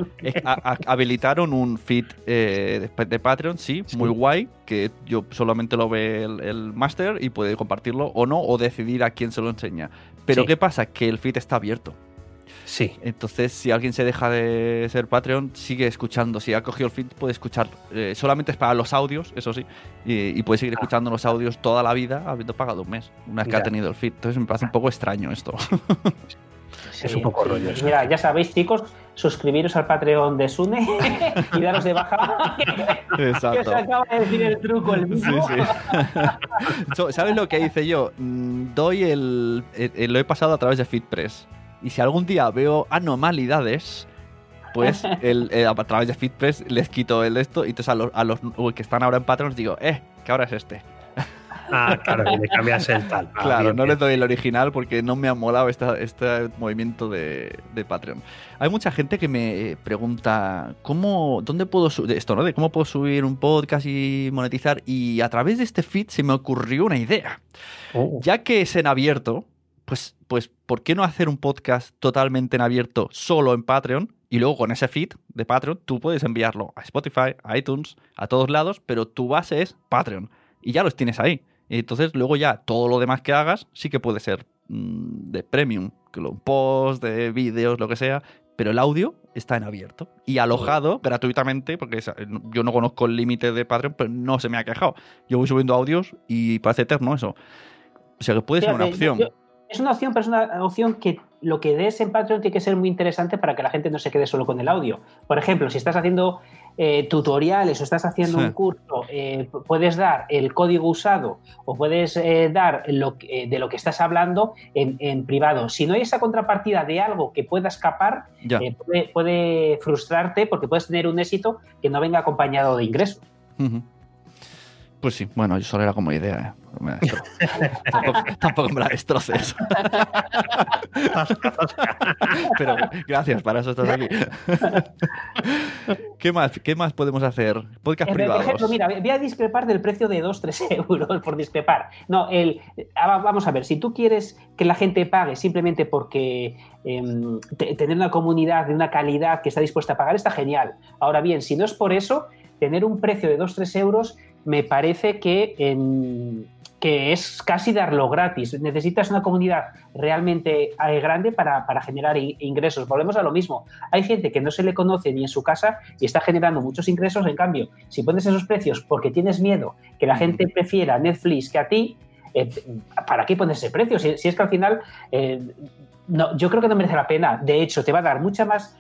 habilitaron un feed de, Patreon, sí, muy guay, que yo solamente lo ve el, el máster y puede compartirlo o no, o decidir a quién se lo enseña. Pero ¿qué pasa? Que el feed está abierto. Sí. Entonces, si alguien se deja de ser Patreon, sigue escuchando. Si ha cogido el feed, puede escuchar. Eh, solamente es para los audios, eso sí. Y, puede seguir ah. escuchando los audios toda la vida, habiendo pagado un mes, una vez que ha tenido el feed. Entonces, me parece un poco extraño esto. <laughs> es un poco rollo. Mira, ya sabéis, chicos, suscribiros al Patreon de Sune <laughs> y daros de baja. <laughs> Exacto. que os acaba de decir el truco el mismo. Sí, sí. ¿Sabes lo que hice yo? Mm, doy el, Lo he pasado a través de FeedPress. Y si algún día veo anormalidades, pues <laughs> el, a través de FitPress les quito el esto y entonces a los, a los que están ahora en Patreon les digo, eh, que ahora es este. <laughs> Ah, claro, que le cambias el tal. <laughs> Ah, claro, no les doy el original porque no me ha molado este movimiento de, de, Patreon. Hay mucha gente que me pregunta, ¿cómo, dónde puedo subir esto, ¿no? De cómo puedo subir un podcast y monetizar. Y a través de este feed se me ocurrió una idea. Oh. Ya que es en abierto, pues, pues, ¿por qué no hacer un podcast totalmente en abierto solo en Patreon? Y luego con ese feed de Patreon tú puedes enviarlo a Spotify, a iTunes, a todos lados, pero tu base es Patreon. Y ya los tienes ahí. Y entonces luego ya todo lo demás que hagas sí que puede ser mm, de premium, un post, de vídeos, lo que sea, pero el audio está en abierto y alojado gratuitamente, porque yo no conozco el límite de Patreon, pero no se me ha quejado. Yo voy subiendo audios y parece eterno eso. O sea que puede ser una opción. Es una opción, pero es una opción que lo que des en Patreon tiene que ser muy interesante para que la gente no se quede solo con el audio. Por ejemplo, si estás haciendo eh, tutoriales o estás haciendo un curso, eh, puedes dar el código usado o puedes eh, dar lo, de lo que estás hablando en, privado. Si no hay esa contrapartida de algo que pueda escapar, puede, frustrarte porque puedes tener un éxito que no venga acompañado de ingresos. Pues sí, bueno, yo solo era como idea. ¿eh? <laughs> tampoco, me la destroces. <laughs> Pero gracias, para eso estás aquí. <laughs> ¿Qué más, ¿Qué más podemos hacer? Podcast privados. Por ejemplo, mira, voy a discrepar del precio de 2-3 euros por discrepar. No, el, ah, vamos a ver, si tú quieres que la gente pague simplemente porque em, tener una comunidad de una calidad que está dispuesta a pagar está genial. Ahora bien, si no es por eso, tener un precio de 2-3 euros me parece que, que es casi darlo gratis. Necesitas una comunidad realmente eh, grande para, generar ingresos. Volvemos a lo mismo. Hay gente que no se le conoce ni en su casa y está generando muchos ingresos. En cambio, si pones esos precios porque tienes miedo que la gente prefiera Netflix que a ti, eh, ¿para qué pones ese precio? Si, es que al final, eh, no, yo creo que no merece la pena. De hecho, te va a dar mucha más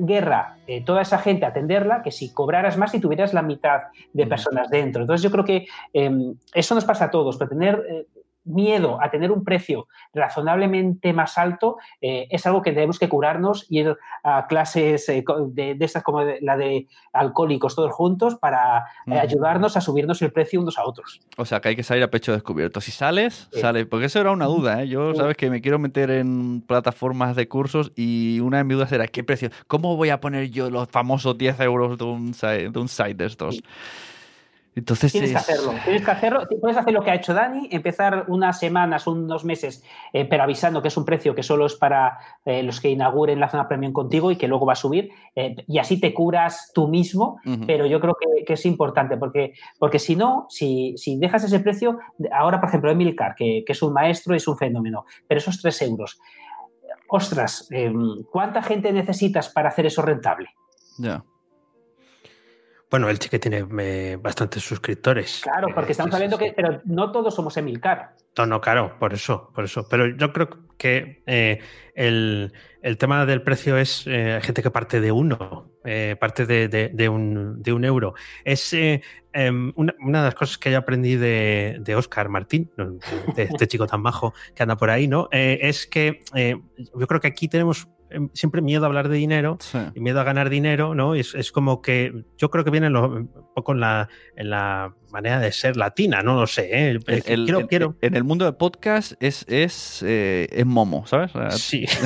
guerra eh, toda esa gente atenderla que si cobraras más y tuvieras la mitad de personas dentro. Entonces yo creo que em, eso nos pasa a todos, pero tener eh, miedo a tener un precio razonablemente más alto eh, es algo que tenemos que curarnos y ir a clases eh, de, estas como la de alcohólicos todos juntos para eh, ayudarnos a subirnos el precio unos a otros. O sea, que hay que salir a pecho descubierto. Si sales, sales. Porque eso era una duda. Yo, sabes que me quiero meter en plataformas de cursos y una de mis dudas era, ¿qué precio? ¿Cómo voy a poner yo los famosos 10 euros de un, de un site de estos? Entonces tienes que hacerlo, tienes que hacerlo. Puedes hacer lo que ha hecho Dani, empezar unas semanas, unos meses, eh, pero avisando que es un precio que solo es para eh, los que inauguren la zona premium contigo y que luego va a subir. Eh, y así te curas tú mismo, pero yo creo que, es importante porque, porque si no, si, si, dejas ese precio, ahora por ejemplo Emilcar, que, que es un maestro, es un fenómeno, pero esos tres euros, ostras, em, ¿cuánta gente necesitas para hacer eso rentable? Ya. Bueno, él sí que tiene eh, bastantes suscriptores. Claro, porque estamos hablando que, pero no todos somos Emilcar. No, no, claro, por eso, por eso. Pero yo creo que eh, el, tema del precio es eh, gente que parte de uno, parte de, un, euro. Es em, una, de las cosas que yo aprendí de, Oscar Martín, de este chico tan bajo que anda por ahí, ¿no? es que yo creo que aquí tenemos Em, siempre miedo a hablar de dinero y miedo a ganar dinero, ¿no? Es, es como que yo creo que viene un poco en la, en la manera de ser latina, no lo sé. ¿eh? quiero, quiero... En el mundo de podcast es, es, eh, es momo, ¿sabes? Sí. <laughs>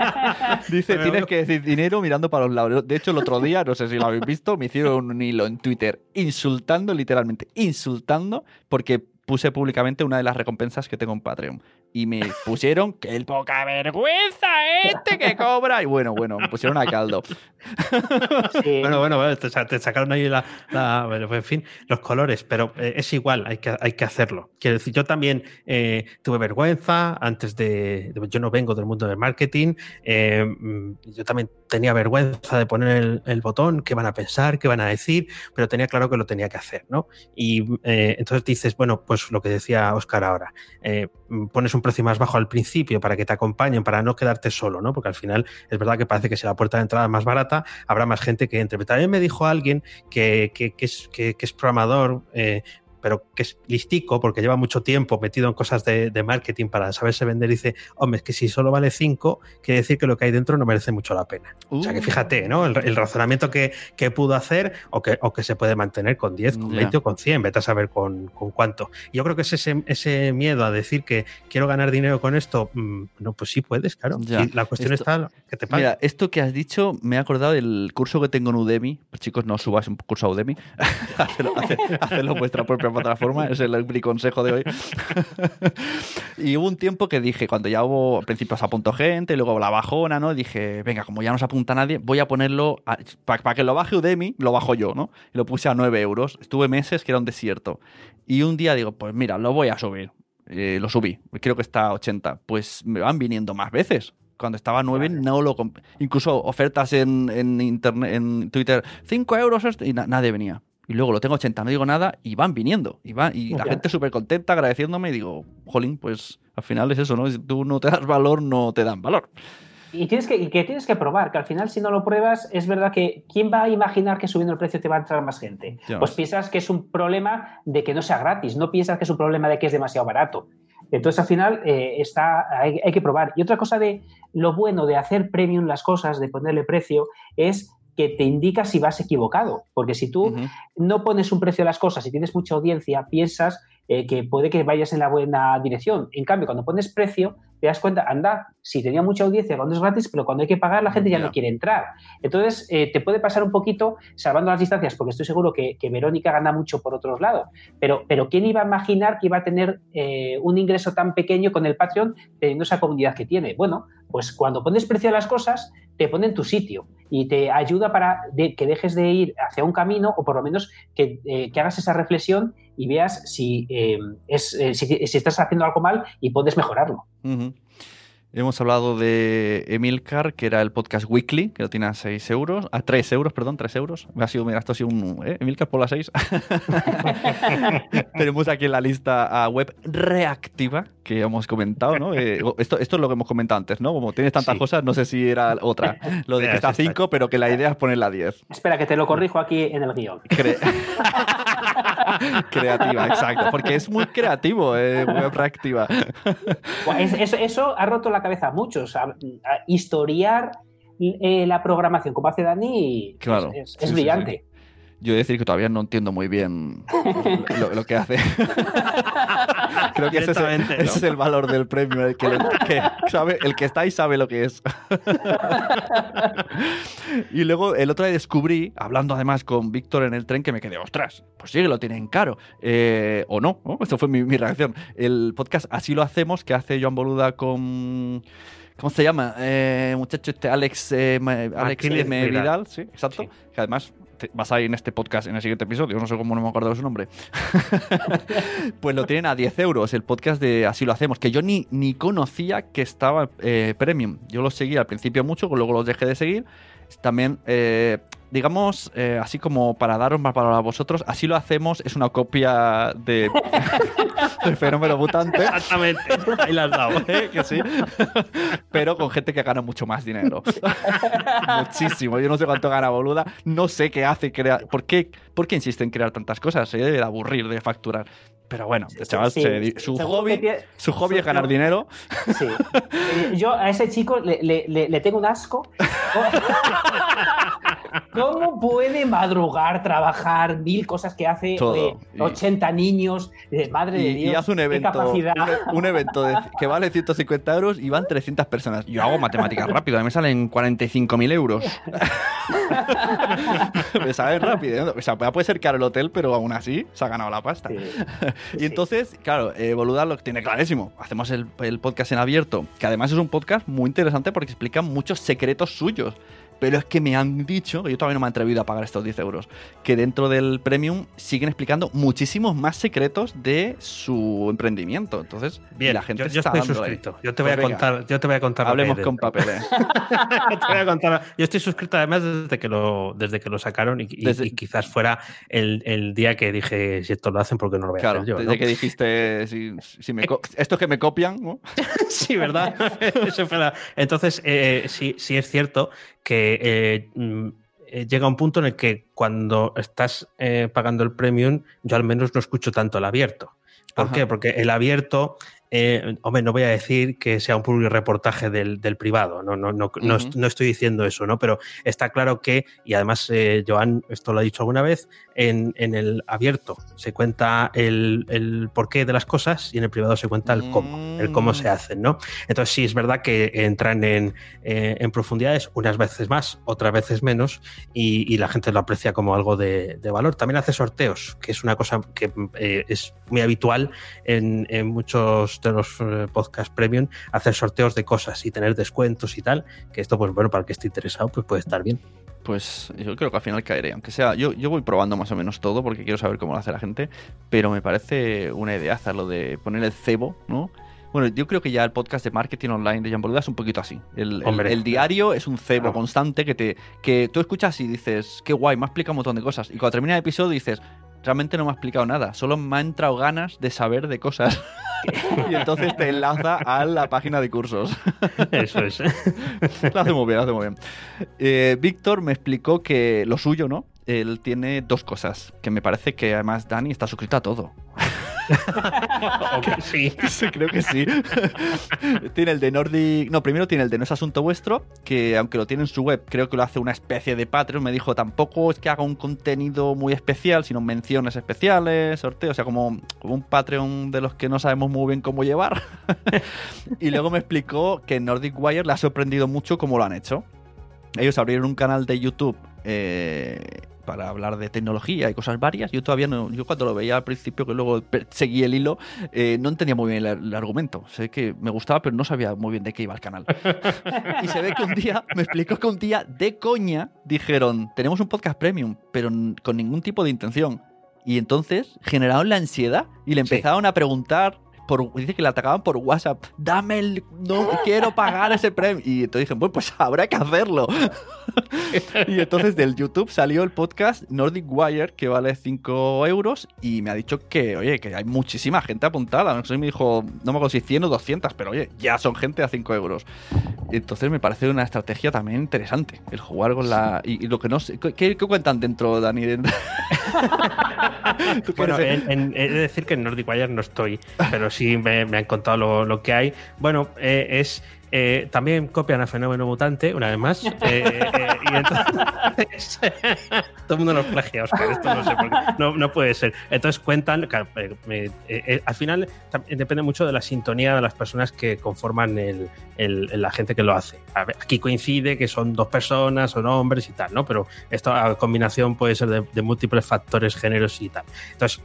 <laughs> Dice, tienes que decir dinero mirando para los lados. De hecho, el otro día, no sé si lo habéis visto, me hicieron un hilo en Twitter insultando, literalmente, insultando, porque puse públicamente una de las recompensas que tengo en Patreon. Y me pusieron que el poca vergüenza este que cobra. Y bueno, bueno, me pusieron a caldo. <laughs> Bueno, bueno, te, sacaron ahí la, pues, en fin, los colores, pero eh, es igual, hay que, hay que hacerlo. Quiero decir, yo también eh, tuve vergüenza antes de, Yo no vengo del mundo del marketing. Eh, mm, yo también tenía vergüenza de poner el, botón, qué van a pensar, qué van a decir, pero tenía claro que lo tenía que hacer, ¿no? Y entonces dices, bueno, pues lo que decía Oscar ahora, eh, pones un precio más bajo al principio para que te acompañen, para no quedarte solo, ¿no? Porque al final es verdad que parece que si la puerta de entrada es más barata, habrá más gente que entre. Pero también me dijo alguien que, es, que, es, programador, eh, pero que es listico porque lleva mucho tiempo metido en cosas de, marketing para saberse vender, dice, hombre, es que si solo vale 5, quiere decir que lo que hay dentro no merece mucho la pena. O sea que uh. fíjate, ¿no? El, razonamiento que, pudo hacer o que, o que se puede mantener con 10, con 20 o con 100, vete a saber con, cuánto. Yo creo que es ese, ese miedo a decir que quiero ganar dinero con esto, mm, no, pues sí puedes, claro. la cuestión está que te pague. Mira, esto que has dicho me ha acordado del curso que tengo en Udemy. Pues chicos, no subas un curso a Udemy, <laughs> hacedlo, vuestra propia plataforma, es el, mi consejo de hoy. <laughs> y hubo un tiempo que dije, cuando ya hubo, al principio se apuntó gente, luego la bajona, ¿no? Dije, venga, como ya no se apunta nadie, voy a ponerlo, para que lo baje Udemy, lo bajo yo, ¿no? Y lo puse a 9 euros. Estuve meses que era un desierto. Y un día digo, pues mira, lo voy a subir. Eh, lo subí, creo que está a 80. Pues me van viniendo más veces cuando estaba a 9 no lo incluso ofertas en, en, internet en Twitter 5 euros y nadie venía y luego lo tengo 80, no digo nada y van viniendo. Y, van, y la gente súper contenta, agradeciéndome y digo, jolín, pues al final es eso, ¿no? Si tú no te das valor, no te dan valor. Y tienes que, que tienes que probar, que al final si no lo pruebas, es verdad que ¿quién va a imaginar que subiendo el precio te va a entrar más gente? Pues piensas que es un problema de que no sea gratis, no piensas que es un problema de que es demasiado barato. Entonces, al final, eh, está, hay, hay, que probar. Y otra cosa de lo bueno de hacer premium las cosas, de ponerle precio, es que te indica si vas equivocado. Porque si tú no pones un precio a las cosas y tienes mucha audiencia, piensas eh, que puede que vayas en la buena dirección. En cambio, cuando pones precio, te das cuenta, anda, si tenía mucha audiencia cuando es gratis, pero cuando hay que pagar la gente ya no quiere entrar. Entonces, eh, te puede pasar un poquito salvando las distancias, porque estoy seguro que, Verónica gana mucho por otros lados. Pero, pero ¿quién iba a imaginar que iba a tener eh, un ingreso tan pequeño con el Patreon teniendo esa comunidad que tiene? Bueno, pues cuando pones precio a las cosas, te pone en tu sitio y te ayuda para que dejes de ir hacia un camino o por lo menos que, que hagas esa reflexión y veas si, eh, es, eh, si, estás haciendo algo mal y puedes mejorarlo. Hemos hablado de Emilcar, que era el podcast weekly, que lo tiene a 6 euros, a 3 euros, perdón, 3 euros. Me ha sido, mira, esto ha sido un. ¿eh? Emilcar por las 6. <laughs> Tenemos aquí en la lista a web reactiva, que hemos comentado, ¿no? Eh, esto, esto es lo que hemos comentado antes, ¿no? Como tienes tantas cosas, no sé si era otra. Lo de que está a 5, pero que la idea es ponerla a 10. Espera, que te lo corrijo aquí en el guion. <laughs> <laughs> creativa, exacto. Porque es muy creativo, eh, web reactiva. Pues eso, eso, ha roto la cabeza a muchos. A, a historiar eh, la programación como hace Dani claro, es, es, es sí, brillante. Sí, yo he de decir que todavía no entiendo muy bien lo, lo que hace. <laughs> Creo que ese es, el, ese es, el, valor del premio, el que, que, sabe, el que está ahí sabe lo que es. <laughs> y luego el otro día descubrí, hablando además con Víctor en el tren, que me quedé, ostras, pues sí que lo tienen caro. Eh, o no, ¿no? Esto fue mi, mi, reacción. El podcast Así lo hacemos, que hace Joan Boluda con... ¿Cómo se llama? Eh, muchacho este Alex, eh, Alex M. Vidal. Vidal, sí, exacto. Sí. Que además vas a ir en este podcast en el siguiente episodio, no sé cómo no me acuerdo de su nombre. <laughs> pues lo tienen a 10 euros, el podcast de Así lo hacemos, que yo ni, ni conocía que estaba eh, premium. Yo lo seguía al principio mucho, luego los dejé de seguir. También, eh, digamos, eh, así como para daros más valor a vosotros, así lo hacemos, es una copia de, <laughs> del fenómeno mutante. Exactamente, ahí la has dado. <laughs> ¿Eh? Que sí. <laughs> Pero con gente que gana mucho más dinero. Muchísimo. Yo no sé cuánto gana Boluda, no sé qué hace crear. ¿Por qué, ¿Por qué insiste en crear tantas cosas? Se debe de aburrir de facturar. Pero bueno, sí, chaval, sí. Se, su, hobby, su hobby es ganar dinero. Sí. <laughs> Yo a ese chico le, le, le tengo un asco. <laughs> ¿Cómo puede madrugar, trabajar, mil cosas que hace eh, 80 niños? Eh, madre y, de Dios. Y hace un evento, un, un, evento de, que vale 150 euros y van 300 personas. Yo hago matemáticas <laughs> rápido, a mí me salen 45.000 euros. me salen rápido. O sea, puede ser caro el hotel, pero aún así se ha ganado la pasta. Sí. Y entonces, claro, eh, Boluda lo tiene clarísimo. Hacemos el, el podcast en abierto, que además es un podcast muy interesante porque explica muchos secretos suyos pero es que me han dicho, yo todavía no me he atrevido a pagar estos 10 euros, que dentro del premium siguen explicando muchísimos más secretos de su emprendimiento. Entonces, Bien, la gente yo, yo está estoy suscrito. Yo te voy pues a contar, venga, yo te voy a contar. Hablemos con papeles. <laughs> te voy a contar. Yo estoy suscrito además desde que lo, desde que lo sacaron y, y, desde... y quizás fuera el, el, día que dije si esto lo hacen porque no lo voy a claro, hacer yo. Desde ¿no? que dijiste si, si me estos que me copian, ¿no? <laughs> sí, ¿verdad? <laughs> Eso fue la... Entonces, eh, sí, sí es cierto que eh, llega un punto en el que cuando estás eh, pagando el premium, yo al menos no escucho tanto el abierto. ¿Por Ajá. qué? Porque el abierto, eh, hombre, no voy a decir que sea un puro reportaje del, del privado, no, no, no, uh -huh. no, no, estoy diciendo eso, ¿no? Pero está claro que, y además eh, Joan, esto lo ha dicho alguna vez, en, en el abierto se cuenta el, el, porqué de las cosas y en el privado se cuenta el cómo, el cómo se hacen, ¿no? Entonces sí, es verdad que entran en, eh, en profundidades unas veces más, otras veces menos, y, y, la gente lo aprecia como algo de, de, valor. También hace sorteos, que es una cosa que es muy habitual en, en muchos de los eh, podcasts premium, hacer sorteos de cosas y tener descuentos y tal, que esto, pues bueno, para el que esté interesado, pues puede estar bien pues yo creo que al final caeré. Aunque sea, yo, yo voy probando más o menos todo porque quiero saber cómo lo hace la gente, pero me parece una idea hacerlo de poner el cebo, ¿no? Bueno, yo creo que ya el podcast de marketing online de Jan Boluda es un poquito así. El, el, el diario es un cebo claro. constante que te que tú escuchas y dices, qué guay, me ha explicado un montón de cosas. Y cuando termina el episodio dices, realmente no me ha explicado nada, solo me ha entrado ganas de saber de cosas. <laughs> <laughs> y entonces te enlaza a la página de cursos. <laughs> Eso es. <laughs> lo hace muy bien, lo hace muy bien. Eh, Víctor me explicó que lo suyo, ¿no? Él tiene dos cosas, que me parece que además Dani está suscrito a todo. <laughs> sí. sí. Creo que sí. <laughs> tiene el de Nordic. No, primero tiene el de No es Asunto Vuestro, que aunque lo tiene en su web, creo que lo hace una especie de Patreon. Me dijo, tampoco es que haga un contenido muy especial, sino menciones especiales, sorteos, o sea, como, como un Patreon de los que no sabemos muy bien cómo llevar. <laughs> y luego me explicó que Nordic Wire le ha sorprendido mucho cómo lo han hecho. Ellos abrieron un canal de YouTube. Eh, para hablar de tecnología y cosas varias. Yo todavía no, yo cuando lo veía al principio, que luego seguí el hilo, eh, no entendía muy bien el, el, argumento. Sé que me gustaba, pero no sabía muy bien de qué iba el canal. <laughs> y se ve que un día, me explicó que un día de coña dijeron, tenemos un podcast premium, pero con ningún tipo de intención. Y entonces generaron la ansiedad y le empezaron sí. a preguntar por, dice que le atacaban por WhatsApp. Dame el. No quiero pagar ese premio. Y entonces dije, bueno, pues <laughs> habrá que hacerlo. <laughs> y entonces del YouTube salió el podcast Nordic Wire, que vale 5 euros. Y me ha dicho que, oye, que hay muchísima gente apuntada. No sé me dijo, no me acuerdo si 100 o 200, pero oye, ya son gente a 5 euros. Entonces me parece una estrategia también interesante. El jugar con la. Y, y lo que no sé. ¿qué, ¿Qué, cuentan dentro, Dani? <laughs> bueno, en, he de decir que en Nordic Wire no estoy, pero sí me, han contado lo, lo, que hay. Bueno, eh, es eh, también copian a Fenómeno Mutante, una vez más. <laughs> Eh, eh, y entonces, <laughs> todo el mundo nos plagia, Oscar. Esto no sé por qué. No, puede ser. Entonces cuentan. al final depende mucho de la sintonía de las personas que conforman el, la gente que lo hace. aquí coincide que son dos personas, son hombres y tal, ¿no? Pero esta combinación puede ser de, múltiples factores, géneros y tal. Entonces,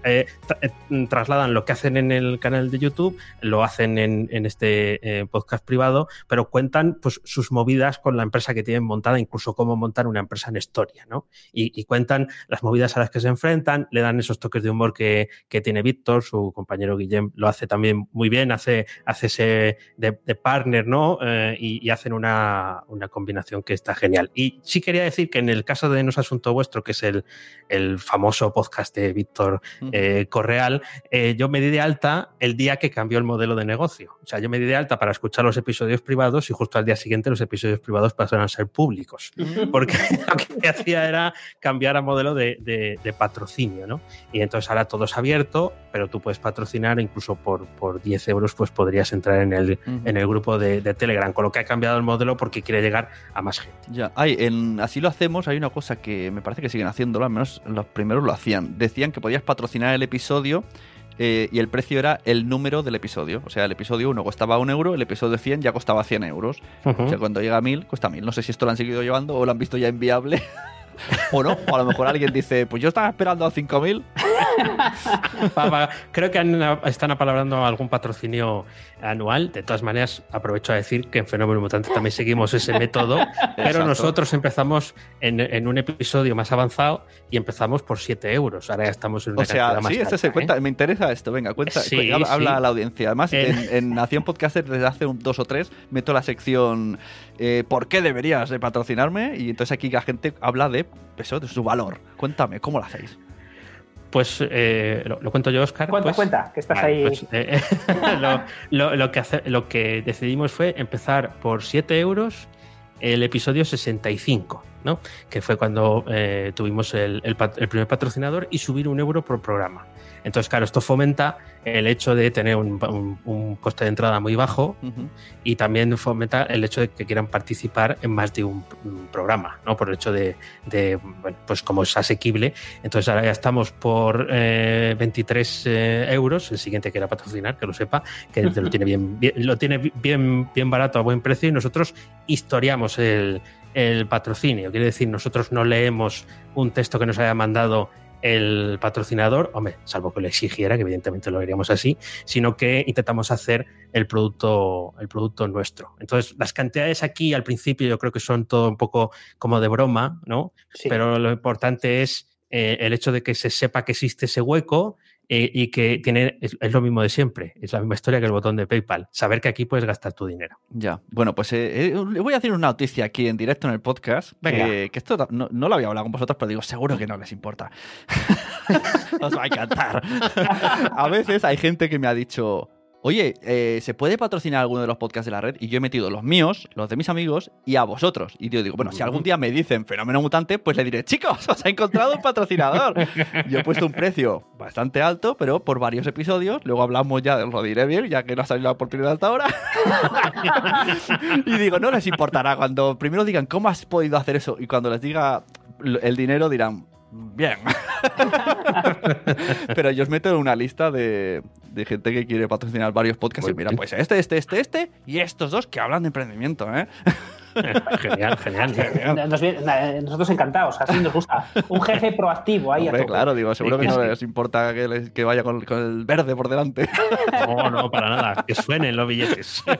trasladan lo que hacen en el canal de YouTube, lo hacen en, en este podcast privado pero cuentan pues, sus movidas con la empresa que tienen montada, incluso cómo montar una empresa en historia, ¿no? Y, cuentan las movidas a las que se enfrentan, le dan esos toques de humor que, tiene Víctor, su compañero Guillem lo hace también muy bien, hace, hace ese de, partner, ¿no? Eh, y, hacen una, combinación que está genial. Y sí quería decir que en el caso de No es Asunto Vuestro, que es el, el famoso podcast de Víctor eh, Correal, eh, yo me di de alta el día que cambió el modelo de negocio. O sea, yo me di de alta para escuchar los episodios privados y justo al día siguiente los episodios privados pasaron a ser públicos. Porque <laughs> lo que hacía era cambiar a modelo de, patrocinio, ¿no? Y entonces ahora todo es abierto, pero tú puedes patrocinar, incluso por, por 10 euros, pues podrías entrar en el, en el grupo de, Telegram, con lo que ha cambiado el modelo porque quiere llegar a más gente. Ya, hay, en, así lo hacemos, hay una cosa que me parece que siguen haciéndolo, al menos los primeros lo hacían. Decían que podías patrocinar el episodio eh, y el precio era el número del episodio. O sea, el episodio 1 costaba un euro, el episodio 100 ya costaba 100 euros. O sea, cuando llega a 1000, cuesta 1000. No sé si esto lo han seguido llevando o lo han visto ya inviable. <laughs> o no, o a lo mejor alguien dice, pues yo estaba esperando a 5000. <laughs> Creo que están apalabrando algún patrocinio anual. De todas maneras, aprovecho a decir que en Fenómeno Mutante también seguimos ese método, <laughs> pero nosotros empezamos en, un episodio más avanzado y empezamos por 7 euros. Ahora ya estamos en una o sea, sí, este se cuenta. ¿eh? Me interesa esto. Venga, cuenta. habla, a la audiencia. Además, en, Nación Podcaster desde hace un, dos o tres meto la sección eh, ¿Por qué deberías de patrocinarme? Y entonces aquí la gente habla de eso, de su valor. Cuéntame, ¿cómo lo hacéis? Pues eh, lo, cuento yo, Oscar. Cuenta, pues, cuenta, que estás ahí. Pues, eh, <laughs> lo, que lo que decidimos fue empezar por 7 euros el episodio 65, ¿no? que fue cuando eh, tuvimos el, primer patrocinador, y subir un euro por programa. Entonces, claro, esto fomenta el hecho de tener un, coste de entrada muy bajo y también fomenta el hecho de que quieran participar en más de un, programa, ¿no? Por el hecho de, bueno, pues como es asequible. Entonces, ahora ya estamos por 23 eh, eh, euros. El siguiente que quiera patrocinar, que lo sepa, que lo <laughs> tiene bien, lo tiene bien, bien barato a buen precio y nosotros historiamos el, el patrocinio. Quiere decir, nosotros no leemos un texto que nos haya mandado el patrocinador, hombre, salvo que lo exigiera, que evidentemente lo haríamos así, sino que intentamos hacer el producto, el producto nuestro. Entonces, las cantidades aquí al principio yo creo que son todo un poco como de broma, ¿no? Pero lo importante es eh, el hecho de que se sepa que existe ese hueco eh, y que tiene, es, lo mismo de siempre, es la misma historia que el botón de PayPal, saber que aquí puedes gastar tu dinero. Ya, bueno, pues eh, eh, le voy a hacer una noticia aquí en directo en el podcast, que, esto no, no, lo había hablado con vosotros, pero digo, seguro que no les importa. <laughs> <laughs> Os va a encantar. <laughs> a veces hay gente que me ha dicho, oye, eh, ¿se puede patrocinar alguno de los podcasts de la red? Y yo he metido los míos, los de mis amigos y a vosotros. Y yo digo, bueno, si algún día me dicen fenómeno mutante, pues le diré, chicos, os ha encontrado un patrocinador. <laughs> yo he puesto un precio bastante alto, pero por varios episodios. Luego hablamos ya, lo diré bien, ya que no ha salido la oportunidad hasta ahora. <laughs> <laughs> y digo, no les importará cuando primero digan, ¿cómo has podido hacer eso? Y cuando les diga el dinero dirán, bien. <laughs> Pero yo os meto en una lista de, gente que quiere patrocinar varios podcasts. y mira, pues este, este, este, este y estos dos que hablan de emprendimiento, ¿eh? <laughs> genial, genial. nosotros encantados, así nos gusta. Un jefe proactivo ahí. claro, digo, seguro que no les importa que, que vaya con, con, el verde por delante. No, no, para nada. Que suenen los billetes. <laughs>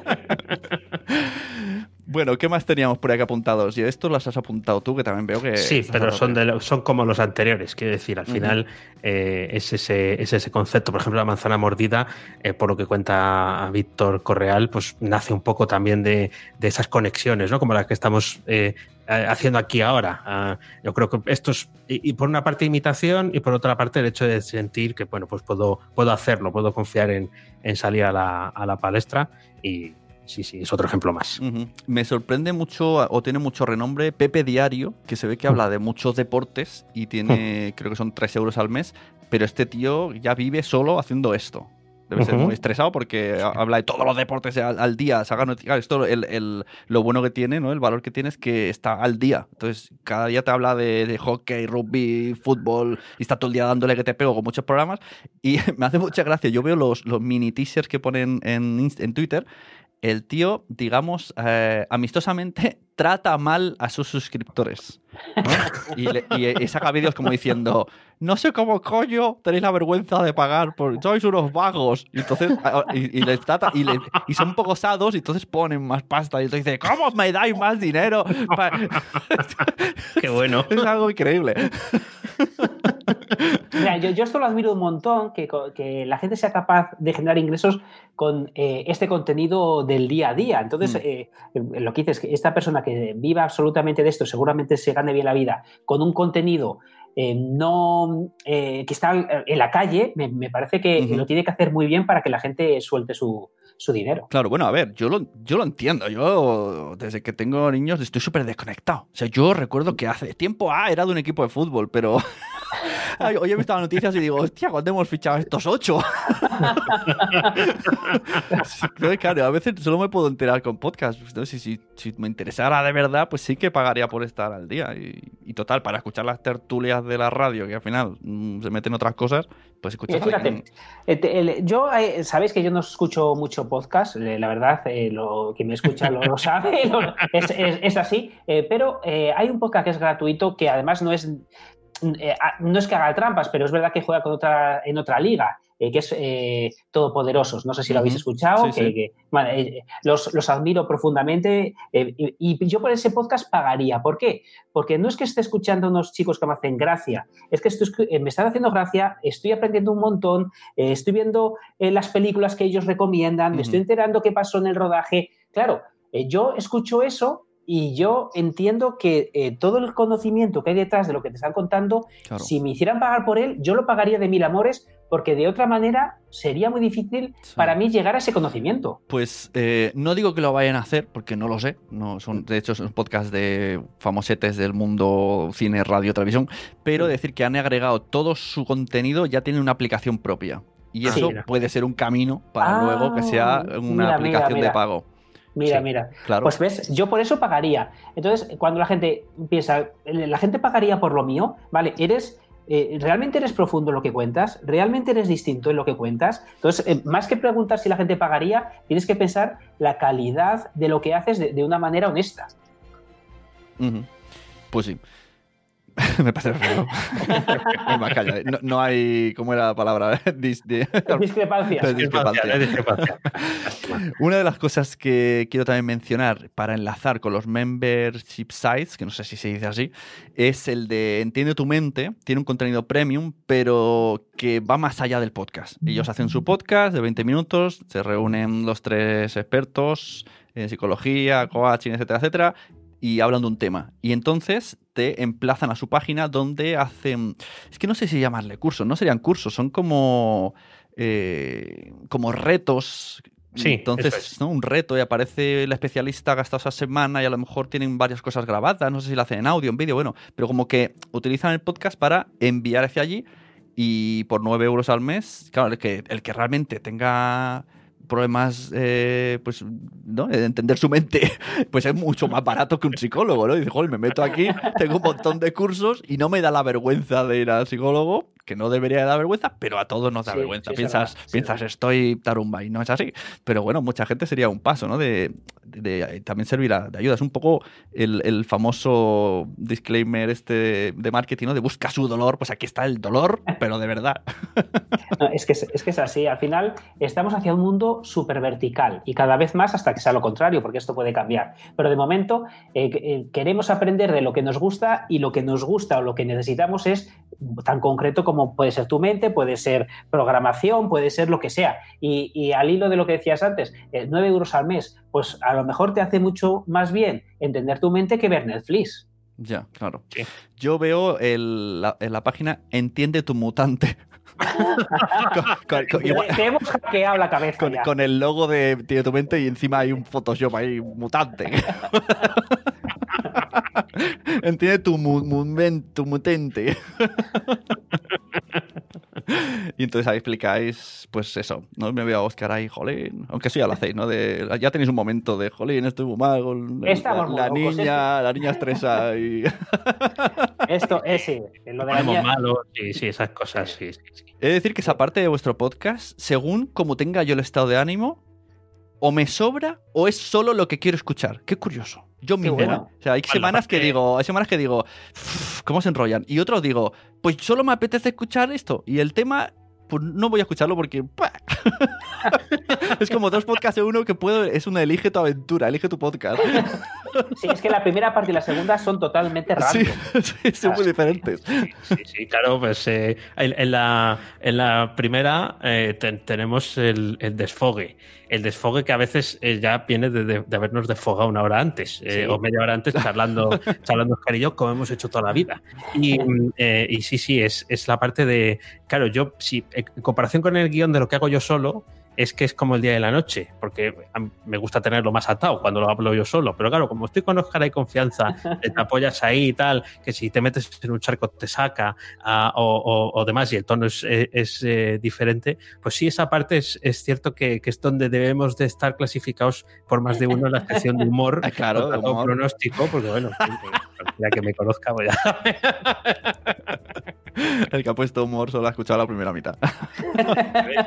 Bueno, ¿qué más teníamos por aquí apuntados? Y esto las has apuntado tú, que también veo que... Sí, pero son, de son como los anteriores, quiero decir, al final eh, es, ese, es ese concepto. Por ejemplo, la manzana mordida, eh, por lo que cuenta Víctor Correal, pues nace un poco también de, esas conexiones, ¿no? Como las que estamos eh, haciendo aquí ahora. Ah, yo creo que esto es, y, por una parte imitación y por otra parte el hecho de sentir que, bueno, pues puedo, puedo hacerlo, puedo confiar en, salir a la, a la palestra y sí, sí, es otro ejemplo más. Me sorprende mucho, o tiene mucho renombre, Pepe Diario, que se ve que habla de muchos deportes y tiene, <laughs> creo que son 3 euros al mes, pero este tío ya vive solo haciendo esto. Debe ser muy estresado porque habla de todos los deportes al, día. Saca esto, el, lo bueno que tiene, ¿no? El valor que tiene es que está al día. Entonces, cada día te habla de, hockey, rugby, fútbol, y está todo el día dándole que te pego con muchos programas. Y <laughs> me hace mucha gracia. Yo veo los, los mini teasers que ponen en, en Twitter el tío, digamos, eh, amistosamente trata mal a sus suscriptores. Y, saca vídeos como diciendo, no sé cómo coño tenéis la vergüenza de pagar, por, sois unos vagos. Y entonces, y, les trata, y, y, son un poco osados, y entonces ponen más pasta. Y entonces dice, ¿cómo me dais más dinero? <laughs> Qué bueno. Es algo increíble. Mira, yo, esto lo admiro un montón, que, que, la gente sea capaz de generar ingresos con eh, este contenido del día a día. Entonces, mm. eh, lo que dices, que esta persona que viva absolutamente de esto, seguramente se gane bien la vida, con un contenido eh, no que está en la calle, me, parece que lo tiene que hacer muy bien para que la gente suelte su, su dinero. Claro, bueno, a ver, yo lo, yo lo entiendo. Yo, desde que tengo niños, estoy súper desconectado. O sea, yo recuerdo que hace tiempo, ah, era de un equipo de fútbol, pero <laughs> <laughs> hoy he visto las noticias y digo, hostia, ¿cuándo hemos fichado estos ocho? <laughs> claro, a veces solo me puedo enterar con podcast. Si, si, si, me interesara de verdad, pues sí que pagaría por estar al día. Y, total, para escuchar las tertulias de la radio, que al final mm, se meten otras cosas, pues escuchar. Fíjate, eh, yo, eh, sabéis que yo no escucho mucho podcast, eh, la verdad, lo que me escucha lo, sabe, <laughs> es, es, así, pero hay un podcast que es gratuito que además no es eh, no es que haga trampas, pero es verdad que juega con otra, en otra liga, eh, que es eh, Todopoderosos. No sé si lo habéis escuchado, los, admiro profundamente y, yo por ese podcast pagaría. ¿Por qué? Porque no es que esté escuchando a unos chicos que me hacen gracia, es que me están haciendo gracia, estoy aprendiendo un montón, estoy viendo las películas que ellos recomiendan, me estoy enterando qué pasó en el rodaje. Claro, yo escucho eso y yo entiendo que eh, todo el conocimiento que hay detrás de lo que te están contando, si me hicieran pagar por él, yo lo pagaría de mil amores, porque de otra manera sería muy difícil para mí llegar a ese conocimiento. Pues eh, no digo que lo vayan a hacer, porque no lo sé. No, son, de hecho, son podcast de famosetes del mundo cine, radio, televisión, pero decir que han agregado todo su contenido, ya tiene una aplicación propia. Y eso puede ser un camino para luego que sea ah, una aplicación de pago. Mira, mira. Pues ves, yo por eso pagaría. Entonces, cuando la gente piensa, la gente pagaría por lo mío, ¿vale? Eres. Eh, ¿Realmente eres profundo en lo que cuentas? ¿Realmente eres distinto en lo que cuentas? Entonces, eh, más que preguntar si la gente pagaría, tienes que pensar la calidad de lo que haces de, una manera honesta. Pues sí. <laughs> me parece feo. <laughs> no, no, hay, ¿cómo era la palabra? <laughs> discrepancia. Una de las cosas que quiero también mencionar para enlazar con los membership sites, que no sé si se dice así, es el de Entiende tu mente. Tiene un contenido premium, pero que va más allá del podcast. Ellos hacen su podcast de 20 minutos, se reúnen los tres expertos en psicología, coaching, etcétera, etcétera, y hablan de un tema. Y entonces te emplazan a su página donde hacen. Es que no sé si llamarle cursos, no serían cursos, son como. Eh, como retos. Sí, entonces, ¿no? un reto y aparece el especialista gastado esa semana y a lo mejor tienen varias cosas grabadas, no sé si lo hacen en audio, en vídeo, bueno, pero como que utilizan el podcast para enviar hacia allí y por 9 euros al mes, claro, el que, el que realmente tenga problemas, eh, pues, ¿no? De entender su mente, <laughs> pues es mucho más barato que un psicólogo, ¿no? dice, joder, me meto aquí, tengo un montón de cursos y no me da la vergüenza de ir al psicólogo, que no debería dar vergüenza, pero a todos nos da vergüenza. piensas, piensas estoy tarumba y no es así. Pero bueno, mucha gente sería un paso, ¿no? De, también servirá de ayuda. Es un poco el, famoso disclaimer este de marketing, ¿no? De busca su dolor, pues aquí está el dolor, pero de verdad. <laughs> es, que, es que es así. Al final estamos hacia un mundo súper vertical y cada vez más hasta que sea lo contrario, porque esto puede cambiar. Pero de momento eh, eh, queremos aprender de lo que nos gusta y lo que nos gusta o lo que necesitamos es tan concreto como puede ser tu mente, puede ser programación, puede ser lo que sea. Y, al hilo de lo que decías antes, 9 eh, euros al mes, pues a lo mejor te hace mucho más bien entender tu mente que ver Netflix. Ya, claro. Yo veo el, la, en la página Entiende tu mutante. Con, con, Te hemos hackeado la cabeza. Con, con, el logo de Tiene tu mente y encima hay un Photoshop ahí, mutante. <laughs> Entiende tu, mu, mu, tu mutante. <laughs> y entonces ahí explicáis, pues eso, no me voy a buscar ahí, jolín, aunque eso ya lo <laughs> hacéis, ¿no? De, ya tenéis un momento de, jolín, estoy muy mal, la, la, niña, la niña estresa y... <laughs> Esto es, sí, lo de la niña... malo, sí, sí, esas cosas, sí, sí, sí. He de decir que esa parte de vuestro podcast, según como tenga yo el estado de ánimo, o me sobra o es solo lo que quiero escuchar. Qué curioso. Yo mismo. Bueno. O sea, hay semanas que digo, hay semanas que digo, ¿cómo se enrollan? Y otros digo, pues solo me apetece escuchar esto. Y el tema pues no voy a escucharlo porque <laughs> es como dos podcasts en uno que puedo, es una elige tu aventura, elige tu podcast. <laughs> Sí, es que la primera parte y la segunda son totalmente raras. <laughs> Sí, son muy diferentes. Sí, sí, claro, pues eh, en, la, en, la, primera eh, tenemos el, el, desfogue. El desfogue que a veces eh, ya viene de, de, de, habernos desfogado una hora antes o media hora antes <laughs> charlando, charlando Oscar y yo, como hemos hecho toda la vida. Y, y sí, sí, es, es la parte de, claro, yo, si en comparación con el guion de lo que hago yo solo, es que es como el día de la noche, porque me gusta tenerlo más atado cuando lo hablo yo solo. Pero claro, como estoy con Oscar hay confianza, <laughs> te apoyas ahí y tal, que si te metes en un charco te saca uh, o, o, o, demás y el tono es, es eh, diferente, pues sí, esa parte es, es cierto que, que, es donde debemos de estar clasificados por más de uno en la sección de humor, <laughs> claro, de humor. pronóstico, porque bueno, <laughs> ya que me conozca, voy pues a... El que ha puesto humor solo ha escuchado la primera mitad.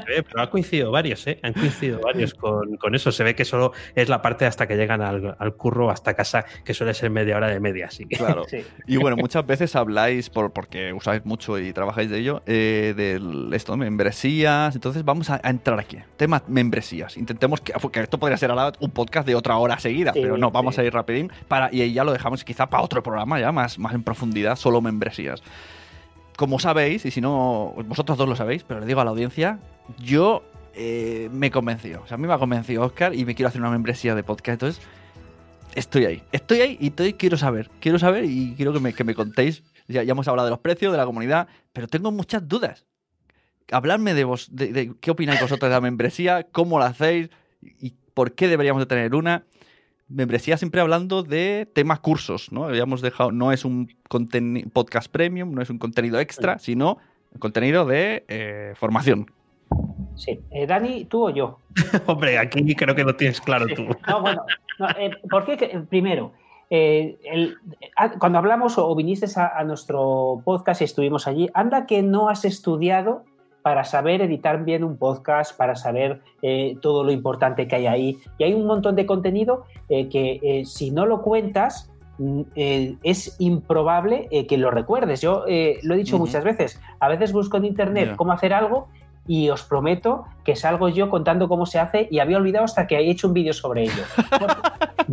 Pero ha coincidido varios, ¿eh? Han coincidido varios con, con, eso. Se ve que solo es la parte hasta que llegan al, al, curro, hasta casa, que suele ser media hora de media. Así que... Claro. Sí. Y bueno, muchas veces habláis, por, porque usáis mucho y trabajáis de ello, eh, de esto, membresías. Entonces vamos a, a, entrar aquí. Tema membresías. Intentemos que, porque esto podría ser ahora un podcast de otra hora seguida, sí, pero no, vamos sí. a ir rapidín. Para, y ya lo dejamos quizá para otro programa ya, más, más en profundidad, solo membresías como sabéis, y si no, vosotros dos lo sabéis, pero le digo a la audiencia, yo eh, me convenció. O sea, a mí me ha convencido Oscar y me quiero hacer una membresía de podcast. Entonces, estoy ahí. Estoy ahí y estoy, quiero saber. Quiero saber y quiero que me, que me contéis. Ya, hemos hablado de los precios, de la comunidad, pero tengo muchas dudas. Habladme de vos, de, de qué opináis vosotros de la membresía, cómo la hacéis y por qué deberíamos de tener una membresía siempre hablando de temas cursos, ¿no? Habíamos dejado, no es un podcast premium, no es un contenido extra, sino contenido de eh, formación. Sí, eh, Dani, tú o yo. <laughs> Hombre, aquí creo que lo tienes claro sí. tú. No, bueno, no, eh, ¿por qué? Primero, eh, el, cuando hablamos o viniste a, a, nuestro podcast y estuvimos allí, anda que no has estudiado para saber editar bien un podcast, para saber eh, todo lo importante que hay ahí. Y hay un montón de contenido eh, que eh, si no lo cuentas, mm, es improbable que lo recuerdes. Yo lo he dicho uh -huh. muchas veces, a veces busco en internet yeah. cómo hacer algo y os prometo que salgo yo contando cómo se hace y había olvidado hasta que he hecho un vídeo sobre ello.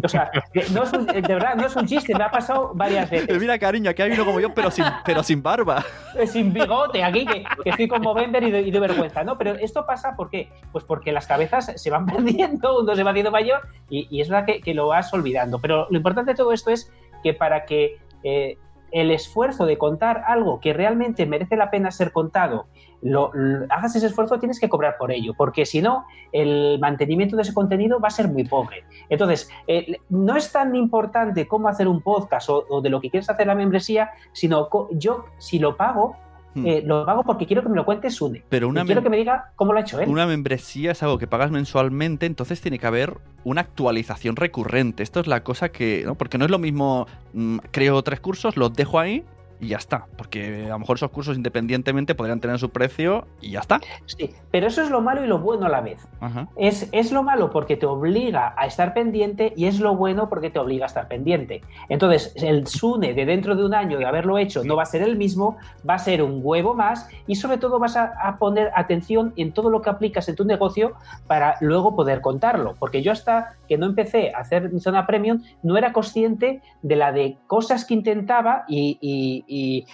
o sea, no es un, de verdad, no es un chiste, me ha pasado varias veces. Mira, cariño, aquí hay uno como yo, pero sin, pero sin barba. Sin bigote, aquí, que, que estoy como vender y de, y de, vergüenza, ¿no? Pero esto pasa, ¿por qué? Pues porque las cabezas se van <laughs> perdiendo, uno se va haciendo mayor y, y es verdad que, que, lo vas olvidando. Pero lo importante de todo esto es que para que eh, el esfuerzo de contar algo que realmente merece la pena ser contado, lo, hagas ese esfuerzo, tienes que cobrar por ello, porque si no, el mantenimiento de ese contenido va a ser muy pobre. Entonces, eh, no es tan importante cómo hacer un podcast o, o, de lo que quieres hacer la membresía, sino yo, si lo pago, eh, lo pago porque quiero que me lo cuente Sune. Pero una y quiero que me diga cómo lo ha hecho él. Una membresía es algo que pagas mensualmente, entonces tiene que haber una actualización recurrente. Esto es la cosa que. ¿no? Porque no es lo mismo. Mmm, creo tres cursos, los dejo ahí y ya está. Porque a lo mejor esos cursos independientemente podrían tener su precio y ya está. Sí, pero eso es lo malo y lo bueno a la vez. Ajá. Es, es lo malo porque te obliga a estar pendiente y es lo bueno porque te obliga a estar pendiente. Entonces, el SUNE de dentro de un año de haberlo hecho no va a ser el mismo, va a ser un huevo más y sobre todo vas a, a poner atención en todo lo que aplicas en tu negocio para luego poder contarlo. Porque yo hasta que no empecé a hacer mi zona premium no era consciente de la de cosas que intentaba y, y y,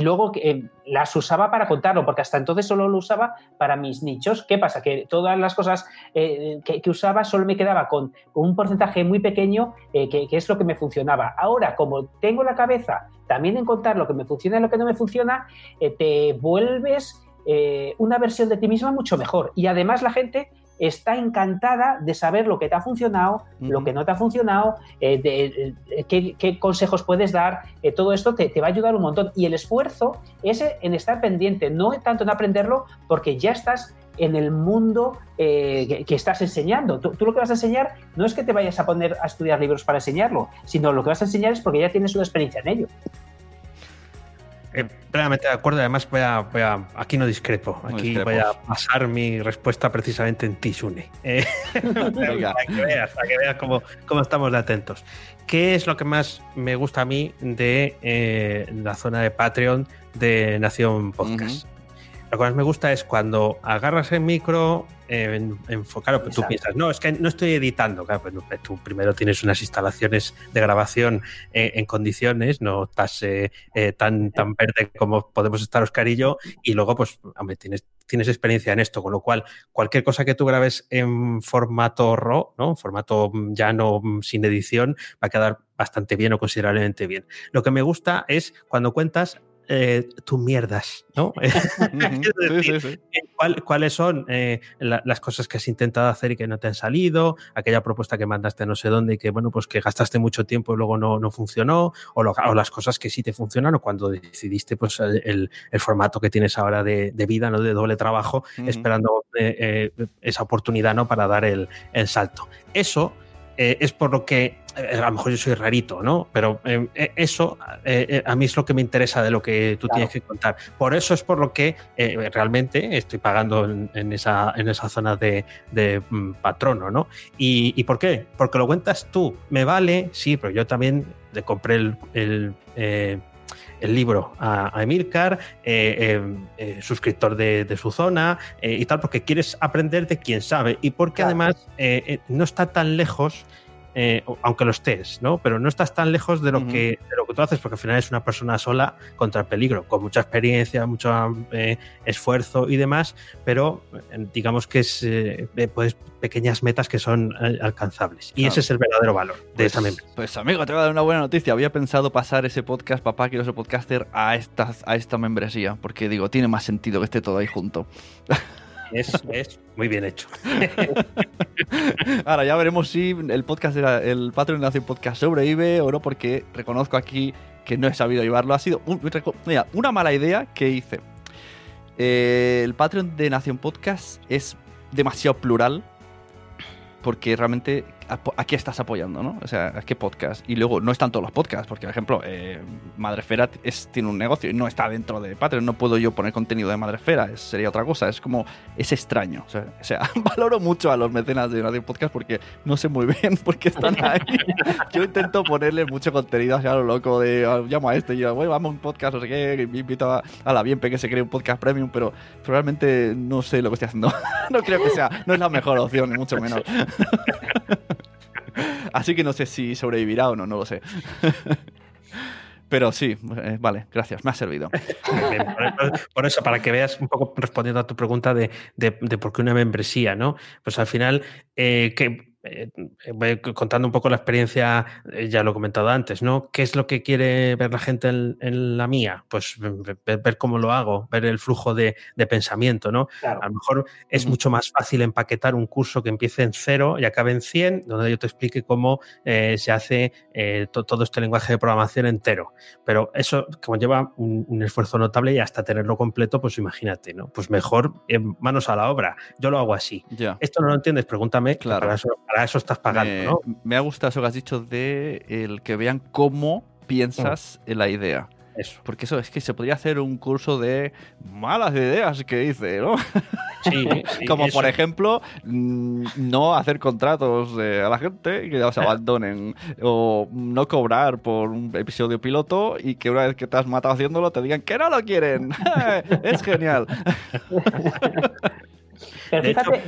luego eh, las usaba para contarlo, porque hasta entonces solo lo usaba para mis nichos. ¿Qué pasa? Que todas las cosas eh, que, usaba solo me quedaba con, un porcentaje muy pequeño que, que, es lo que me funcionaba. Ahora, como tengo la cabeza también en contar lo que me funciona y lo que no me funciona, te vuelves una versión de ti misma mucho mejor. Y además la gente está encantada de saber lo que te ha funcionado, lo que no te ha funcionado, eh, de, eh, qué, consejos puedes dar, eh, todo esto te, va a ayudar un montón. Y el esfuerzo es en estar pendiente, no tanto en aprenderlo, porque ya estás en el mundo que, estás enseñando. Tú, tú, lo que vas a enseñar no es que te vayas a poner a estudiar libros para enseñarlo, sino lo que vas a enseñar es porque ya tienes una experiencia en ello. Eh, plenamente de acuerdo. Además, voy a, aquí no discrepo. Aquí voy a pasar mi respuesta precisamente en ti, Sune. Eh, <laughs> para que veas, para que veas cómo, estamos de atentos. ¿Qué es lo que más me gusta a mí de eh, la zona de Patreon de Nación Podcast? Lo que más me gusta es cuando agarras el micro, en, claro, tú piensas, no, es que no estoy editando. Claro, pues, pues tú primero tienes unas instalaciones de grabación eh, en condiciones, no estás eh, eh, tan, tan verde como podemos estar Oscar y yo, y luego, pues, hombre, tienes, tienes experiencia en esto, con lo cual, cualquier cosa que tú grabes en formato RAW, ¿no? En formato llano, sin edición, va a quedar bastante bien o considerablemente bien. Lo que me gusta es cuando cuentas eh, tus mierdas, ¿no? <laughs> ¿Cuáles son eh, las cosas que has intentado hacer y que no te han salido? Aquella propuesta que mandaste no sé dónde y que, bueno, pues que gastaste mucho tiempo y luego no, no funcionó, o, las cosas que sí te funcionan, o cuando decidiste, pues, el, formato que tienes ahora de, vida, ¿no? De doble trabajo, esperando eh, esa oportunidad, ¿no? Para dar el, el salto. Eso eh, es por lo que eh, a lo mejor yo soy rarito, ¿no? Pero eh, eso a mí es lo que me interesa de lo que tú tienes que contar. Por eso es por lo que realmente estoy pagando en, esa, en esa zona de, mm, patrono, ¿no? ¿Y, por qué? Porque lo cuentas tú. Me vale, sí, pero yo también le compré el, el libro a, Emilcar, suscriptor de, su zona y tal, porque quieres aprender de quien sabe. Y porque además no está tan lejos eh, aunque lo estés, ¿no? Pero no estás tan lejos de lo, que, de lo que tú haces, porque al final es una persona sola contra el peligro, con mucha experiencia, mucho eh, esfuerzo y demás, pero eh, digamos que es pues, pequeñas metas que son alcanzables. Y ese es el verdadero valor de pues, esa membresía. Pues amigo, te voy a dar una buena noticia. Había pensado pasar ese podcast, papá, quiero ser podcaster, a esta, a esta membresía, porque digo, tiene más sentido que esté todo ahí junto. <laughs> Es, muy bien hecho. <laughs> Ahora ya veremos si el podcast, el Patreon Nación Podcast sobrevive o no, porque reconozco aquí que no he sabido llevarlo. Ha sido una mala idea que hice. Eh, el Patreon de Nación Podcast es demasiado plural porque realmente ¿a, qué estás apoyando? ¿no? O sea, ¿a qué podcast? Y luego, no están todos los podcasts, porque, por ejemplo, eh, Madrefera es, tiene un negocio y no está dentro de Patreon. No puedo yo poner contenido de Madrefera, sería otra cosa. Es como, es extraño. O sea, <laughs> valoro mucho a los mecenas de Radio Podcast porque no sé muy bien <laughs> por qué están ahí. <laughs> yo intento ponerle mucho contenido hacia lo loco de, ah, llamo a este y yo, bueno, vamos a un podcast, no sé qué, me invito a, la Bienpe que se cree un podcast premium, pero probablemente no sé lo que estoy haciendo. no creo que sea, no es la mejor opción, ni mucho menos. <laughs> Así que no sé si sobrevivirá o no, no lo sé. <laughs> Pero sí, eh, vale, gracias, me ha servido. por, eso, para que veas un poco respondiendo a tu pregunta de, de, por qué una membresía, ¿no? Pues al final, eh, que eh, voy contando un poco la experiencia, eh, ya lo he comentado antes, ¿no? ¿Qué es lo que quiere ver la gente en, la mía? Pues ver, cómo lo hago, ver el flujo de, pensamiento, ¿no? A lo mejor es mucho más fácil empaquetar un curso que empiece en cero y acabe en 100, donde yo te explique cómo eh, se hace todo este lenguaje de programación entero. Pero eso, como lleva un, esfuerzo notable y hasta tenerlo completo, pues imagínate, ¿no? Pues mejor manos a la obra. Yo lo hago así. Esto no lo entiendes, pregúntame. Claro eso estás pagando, me, ¿no? Me ha gustado eso que has dicho de el que vean cómo piensas mm. en la idea. Eso. Porque eso es que se podría hacer un curso de malas ideas que hice, ¿no? Sí, <laughs> Como por ejemplo, mm, no hacer contratos a la gente y que los <laughs> abandonen. o no cobrar por un episodio piloto y que una vez que te has matado haciéndolo te digan que no lo quieren. <laughs> es genial. Pero fíjate,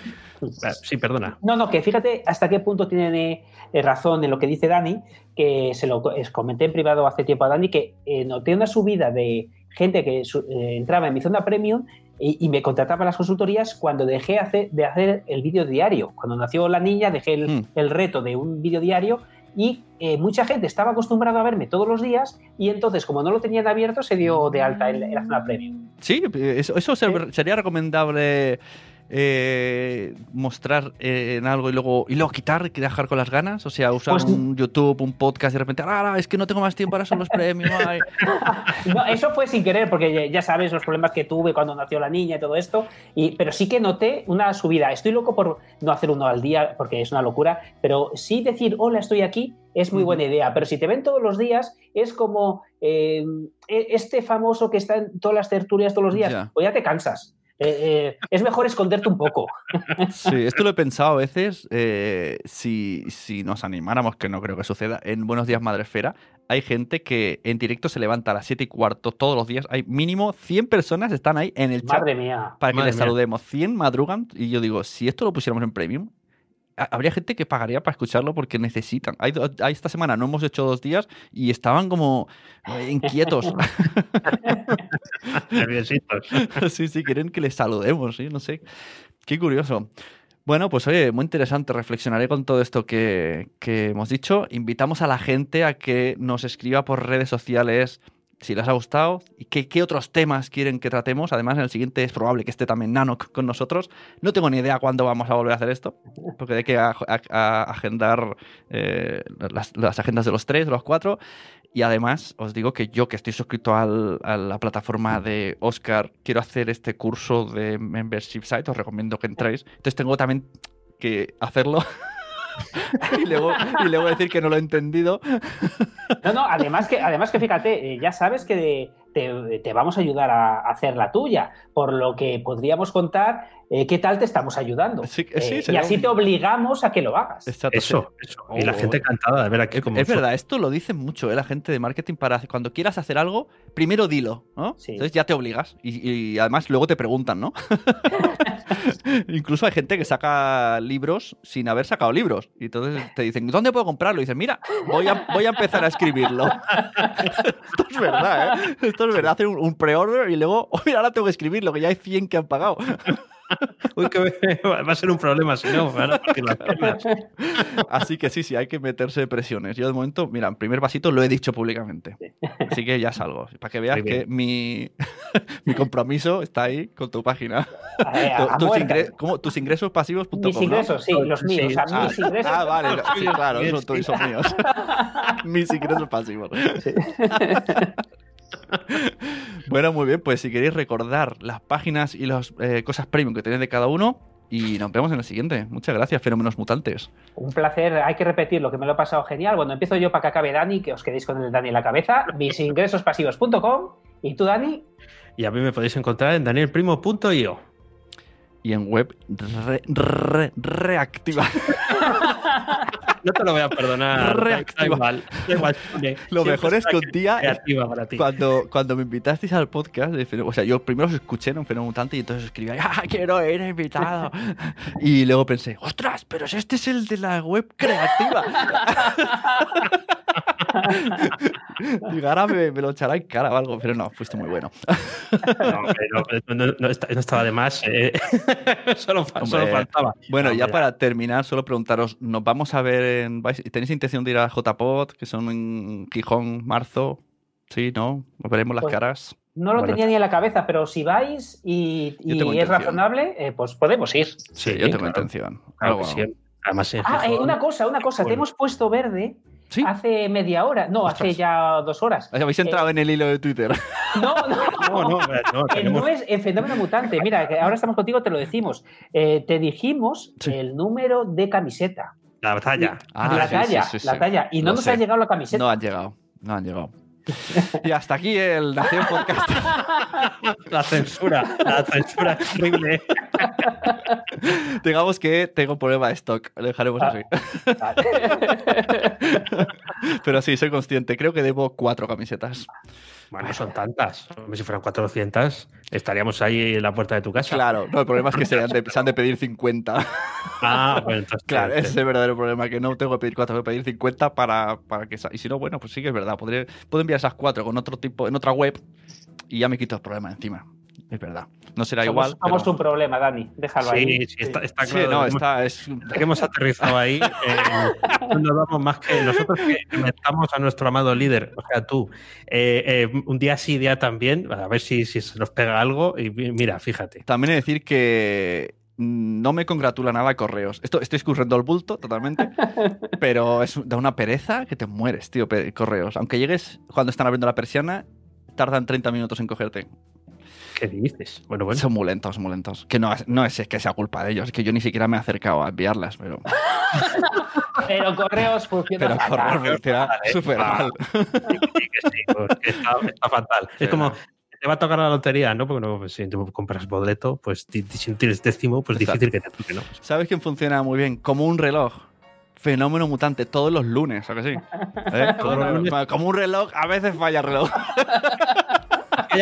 Sí, perdona. No, no, que fíjate hasta qué punto tiene eh, razón en lo que dice Dani, que se lo comenté en privado hace tiempo a Dani, que eh, noté una subida de gente que eh, entraba en mi zona premium y, me contrataba las consultorías cuando dejé de hacer el vídeo diario. Cuando nació la niña dejé el, hmm. el reto de un vídeo diario y mucha gente estaba acostumbrada a verme todos los días y entonces como no lo tenían abierto se dio de alta en, la zona premium. Sí, eso, eso sería recomendable eh, mostrar eh, en algo y luego, y luego quitar y dejar con las ganas? O sea, usar pues un YouTube, un podcast y de repente, ah, es que no tengo más tiempo para hacer los premios. <laughs> no, eso fue sin querer, porque ya sabes los problemas que tuve cuando nació la niña y todo esto, y, pero sí que noté una subida. Estoy loco por no hacer uno al día, porque es una locura, pero sí decir, hola, estoy aquí, es muy buena idea. Pero si te ven todos los días, es como eh, e, este famoso que está en todas las tertulias todos los días, pues ya te cansas. Eh, eh, es mejor esconderte un poco. Sí, esto lo he pensado a veces. Eh, si, si, nos animáramos, que no creo que suceda, en Buenos Días Madrefera, hay gente que en directo se levanta a las 7 y cuarto todos los días. Hay mínimo 100 personas están ahí en el chat Madre mía. para que les saludemos. 100 madrugan. Y yo digo, si esto lo pusiéramos en premium, habría gente que pagaría para escucharlo porque necesitan. Hay, esta semana no hemos hecho dos días y estaban como eh, inquietos. <laughs> <laughs> Sí, sí, quieren que les saludemos, ¿sí? No sé. Qué curioso. Bueno, pues oye, muy interesante. Reflexionaré con todo esto que, que hemos dicho. Invitamos a la gente a que nos escriba por redes sociales si les ha gustado y qué, otros temas quieren que tratemos. Además, en el siguiente es probable que esté también Nano con nosotros. No tengo ni idea cuándo vamos a volver a hacer esto, porque hay que agendar eh, las, agendas de los tres, de los cuatro. Y además, os digo que yo, que estoy suscrito a la plataforma de Oscar, quiero hacer este curso de Membership Site. Os recomiendo que entréis. Entonces, tengo también que hacerlo. <laughs> <laughs> y, luego, y luego decir que no lo he entendido. No, no, además que, además que fíjate, eh, ya sabes que te, vamos a ayudar a hacer la tuya, por lo que podríamos contar eh, qué tal te estamos ayudando. Eh, y así te obligamos a que lo hagas. eso, eso. Y la gente encantada de ver aquí cómo. Es verdad, esto lo dicen mucho la gente de marketing para cuando quieras hacer algo, primero dilo, ¿no? Entonces ya te obligas y, además luego te preguntan, ¿no? <laughs> Incluso hay gente que saca libros sin haber sacado libros. Y entonces te dicen, ¿dónde puedo comprarlo? Y dices, mira, voy a, voy a empezar a escribirlo. <laughs> Esto es verdad, ¿eh? Esto es verdad. Hacer un, pre-order y luego, <laughs> oh, mira, ahora tengo que escribirlo, que ya hay 100 que han pagado. <laughs> Uy, que <laughs> va a ser un problema si no, Así que sí, sí, hay que meterse presiones. Yo de momento, mira, en primer pasito lo he dicho públicamente. Así que ya salgo. Para que veas que mi, mi compromiso está ahí con tu página. tus, ingresos pasivos. Mis ingresos, sí, los míos. ah, mis ingresos. Ah, vale, sí, claro, son, son míos. mis ingresos pasivos. Sí. <laughs> bueno, muy bien, pues si queréis recordar las páginas y las eh, cosas premium que tenéis de cada uno, y nos vemos en el siguiente. Muchas gracias, Fenómenos Mutantes. Un placer, hay que repetir lo que me lo he pasado genial. Bueno, empiezo yo para que acabe Dani, que os quedéis con el Dani en la cabeza. Misingresospasivos.com. ¿Y tú, Dani? Y a mí me podéis encontrar en danielprimo.io. Y en web reactiva. <laughs> no te lo voy a perdonar. Reactiva. Lo mejor es que un día, cuando, cuando me invitasteis al podcast, o sea, yo primero os escuché en un fenómeno mutante y entonces escribía, ¡ah, quiero ir invitado! <laughs> y luego pensé, ¡ostras, pero este es el de la web creativa! <laughs> y ahora me, lo echará en cara o algo, pero no, fuiste muy bueno. <laughs> no, no, estaba de más. Eh. solo, faltaba. Bueno, ya para terminar, solo preguntaros, ¿nos vamos a ver en... ¿Tenéis intención de ir a JPod, que son en Gijón, marzo? Sí, ¿no? ¿Nos veremos las pues caras? No lo tenía ni en la cabeza, pero si vais y, es razonable, eh, pues podemos ir. Sí, yo tengo intención. Además, ah, eh, una cosa, una cosa, te hemos puesto verde Hace media hora, no, hace ya dos horas. Habéis entrado eh, en el hilo de Twitter. <laughs> No, no, no, no, <laughs> es el fenómeno mutante. Mira, ahora estamos contigo, te lo decimos. Eh, te dijimos el número de camiseta. La talla. Ah, la talla, la talla. Y no nos ha llegado la camiseta. No han llegado, no han llegado. Y hasta aquí el Nación Podcast. <laughs> La censura, la censura es horrible. <laughs> Digamos que tengo problema de stock, lo dejaremos así. <laughs> Pero sí, soy consciente, creo que debo cuatro camisetas. Bueno, son tantas. Si fueran 400, estaríamos ahí en la puerta de tu casa. Claro, no, el problema es que se han de, se han de pedir 50. Ah, bueno, entonces. <laughs> Claro, ese es el verdadero problema, que no tengo que pedir 4, tengo que pedir 50 para, para que... Y si no, bueno, pues sí que es verdad. Podré, puedo enviar esas 4 con otro tipo, en otra web y ya me quito el problema encima. Es verdad. No será Somos, igual. somos pero- un problema, Dani. Déjalo ahí. Sí, sí, está, está Sí, claro. no, Hemos- está, es, que hemos aterrizado ahí, eh, no nos damos más que nosotros que metamos a nuestro amado líder, o sea, tú, eh, eh, un día sí, día también, a ver si, si se nos pega algo. Y mi- mira, fíjate. También he de decir que no me congratula nada correos. Esto estoy escurriendo el bulto totalmente, <laughs> pero es da una pereza que te mueres, tío, correos. Aunque llegues cuando están abriendo la persiana, tardan 30 minutos en cogerte. ¿Qué dices? Bueno, bueno. Son muy lentos, muy lentos. Que no es, no es que sea culpa de ellos, es que yo ni siquiera me he acercado a enviarlas, pero, <laughs> Pero correos funciona pero correos funciona súper mal. Sí, que sí, pues, que está, está fatal. Sí, es como, te va a tocar la lotería, ¿no? Porque no, pues, si tú compras boleto, pues si no tienes décimo, pues Exacto. difícil que te toque, ¿no? ¿Sabes quién funciona muy bien? Como un reloj. Fenómeno mutante todos los lunes, ¿a que sí? <laughs> ¿Eh? Como un reloj, a veces falla el reloj. <laughs>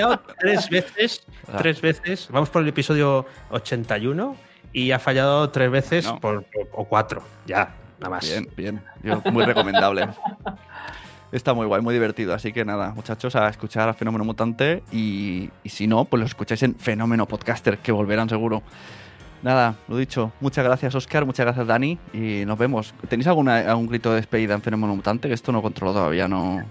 Ha fallado tres veces, Ah. tres veces. Vamos por el episodio 81 y ha fallado tres veces No. por, por- o cuatro. Ya, nada más. Bien, bien. Yo- muy recomendable. Está muy guay, muy divertido. Así que nada, muchachos, a escuchar a Fenómeno Mutante y, y si no, pues lo escucháis en Fenómeno Podcaster, que volverán seguro. Nada, lo dicho. Muchas gracias, Oscar. Muchas gracias, Dani. Y nos vemos. ¿Tenéis alguna, algún grito de despedida en Fenómeno Mutante? Que esto no controlo todavía, no.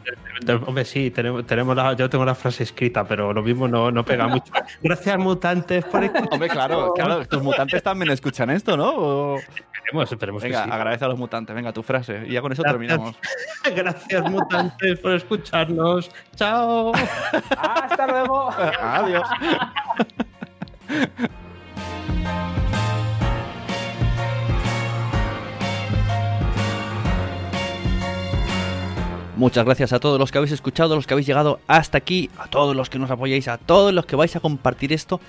Hombre, sí, tenemos, tenemos la- yo tengo la frase escrita, pero lo mismo no, no pega mucho. Gracias, mutantes, por escuchar. Hombre, claro, claro. Estos mutantes también escuchan esto, ¿no? O- Esperemos, esperemos que Venga, sí. agradece a los mutantes. Venga, tu frase. Y ya con eso Gracias. terminamos. <laughs> Gracias, mutantes, por escucharnos. Chao. <laughs> Hasta luego. Adiós. <laughs> Muchas gracias a todos los que habéis escuchado, los que habéis llegado hasta aquí, a todos los que nos apoyáis, a todos los que vais a compartir esto.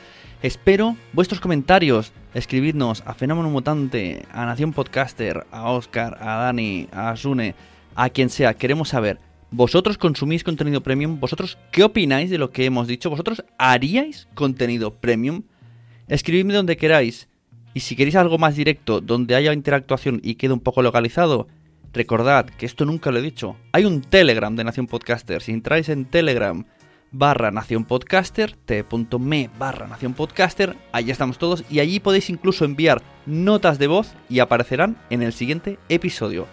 Espero vuestros comentarios. Escribidnos a Fenómeno Mutante, a Nación Podcaster, a Oscar, a Dani, a Asune, a quien sea. Queremos saber, ¿vosotros consumís contenido premium? ¿Vosotros qué opináis de lo que hemos dicho? ¿Vosotros haríais contenido premium? Escribidme donde queráis. Y si queréis algo más directo, donde haya interactuación y quede un poco localizado, recordad que esto nunca lo he dicho. Hay un Telegram de Nación Podcaster. Si entráis en Telegram barra Nación Podcaster, t.me barra Nación Podcaster, allí estamos todos y allí podéis incluso enviar notas de voz y aparecerán en el siguiente episodio.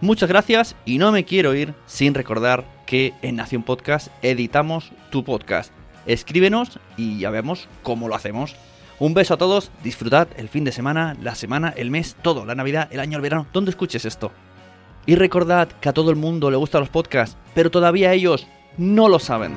Muchas gracias y no me quiero ir sin recordar que en Nación Podcast editamos tu podcast. Escríbenos y ya vemos cómo lo hacemos. Un beso a todos, disfrutad el fin de semana, la semana, el mes, todo, la Navidad, el año, el verano, donde escuches esto. Y recordad que a todo el mundo le gustan los podcasts, pero todavía ellos no lo saben.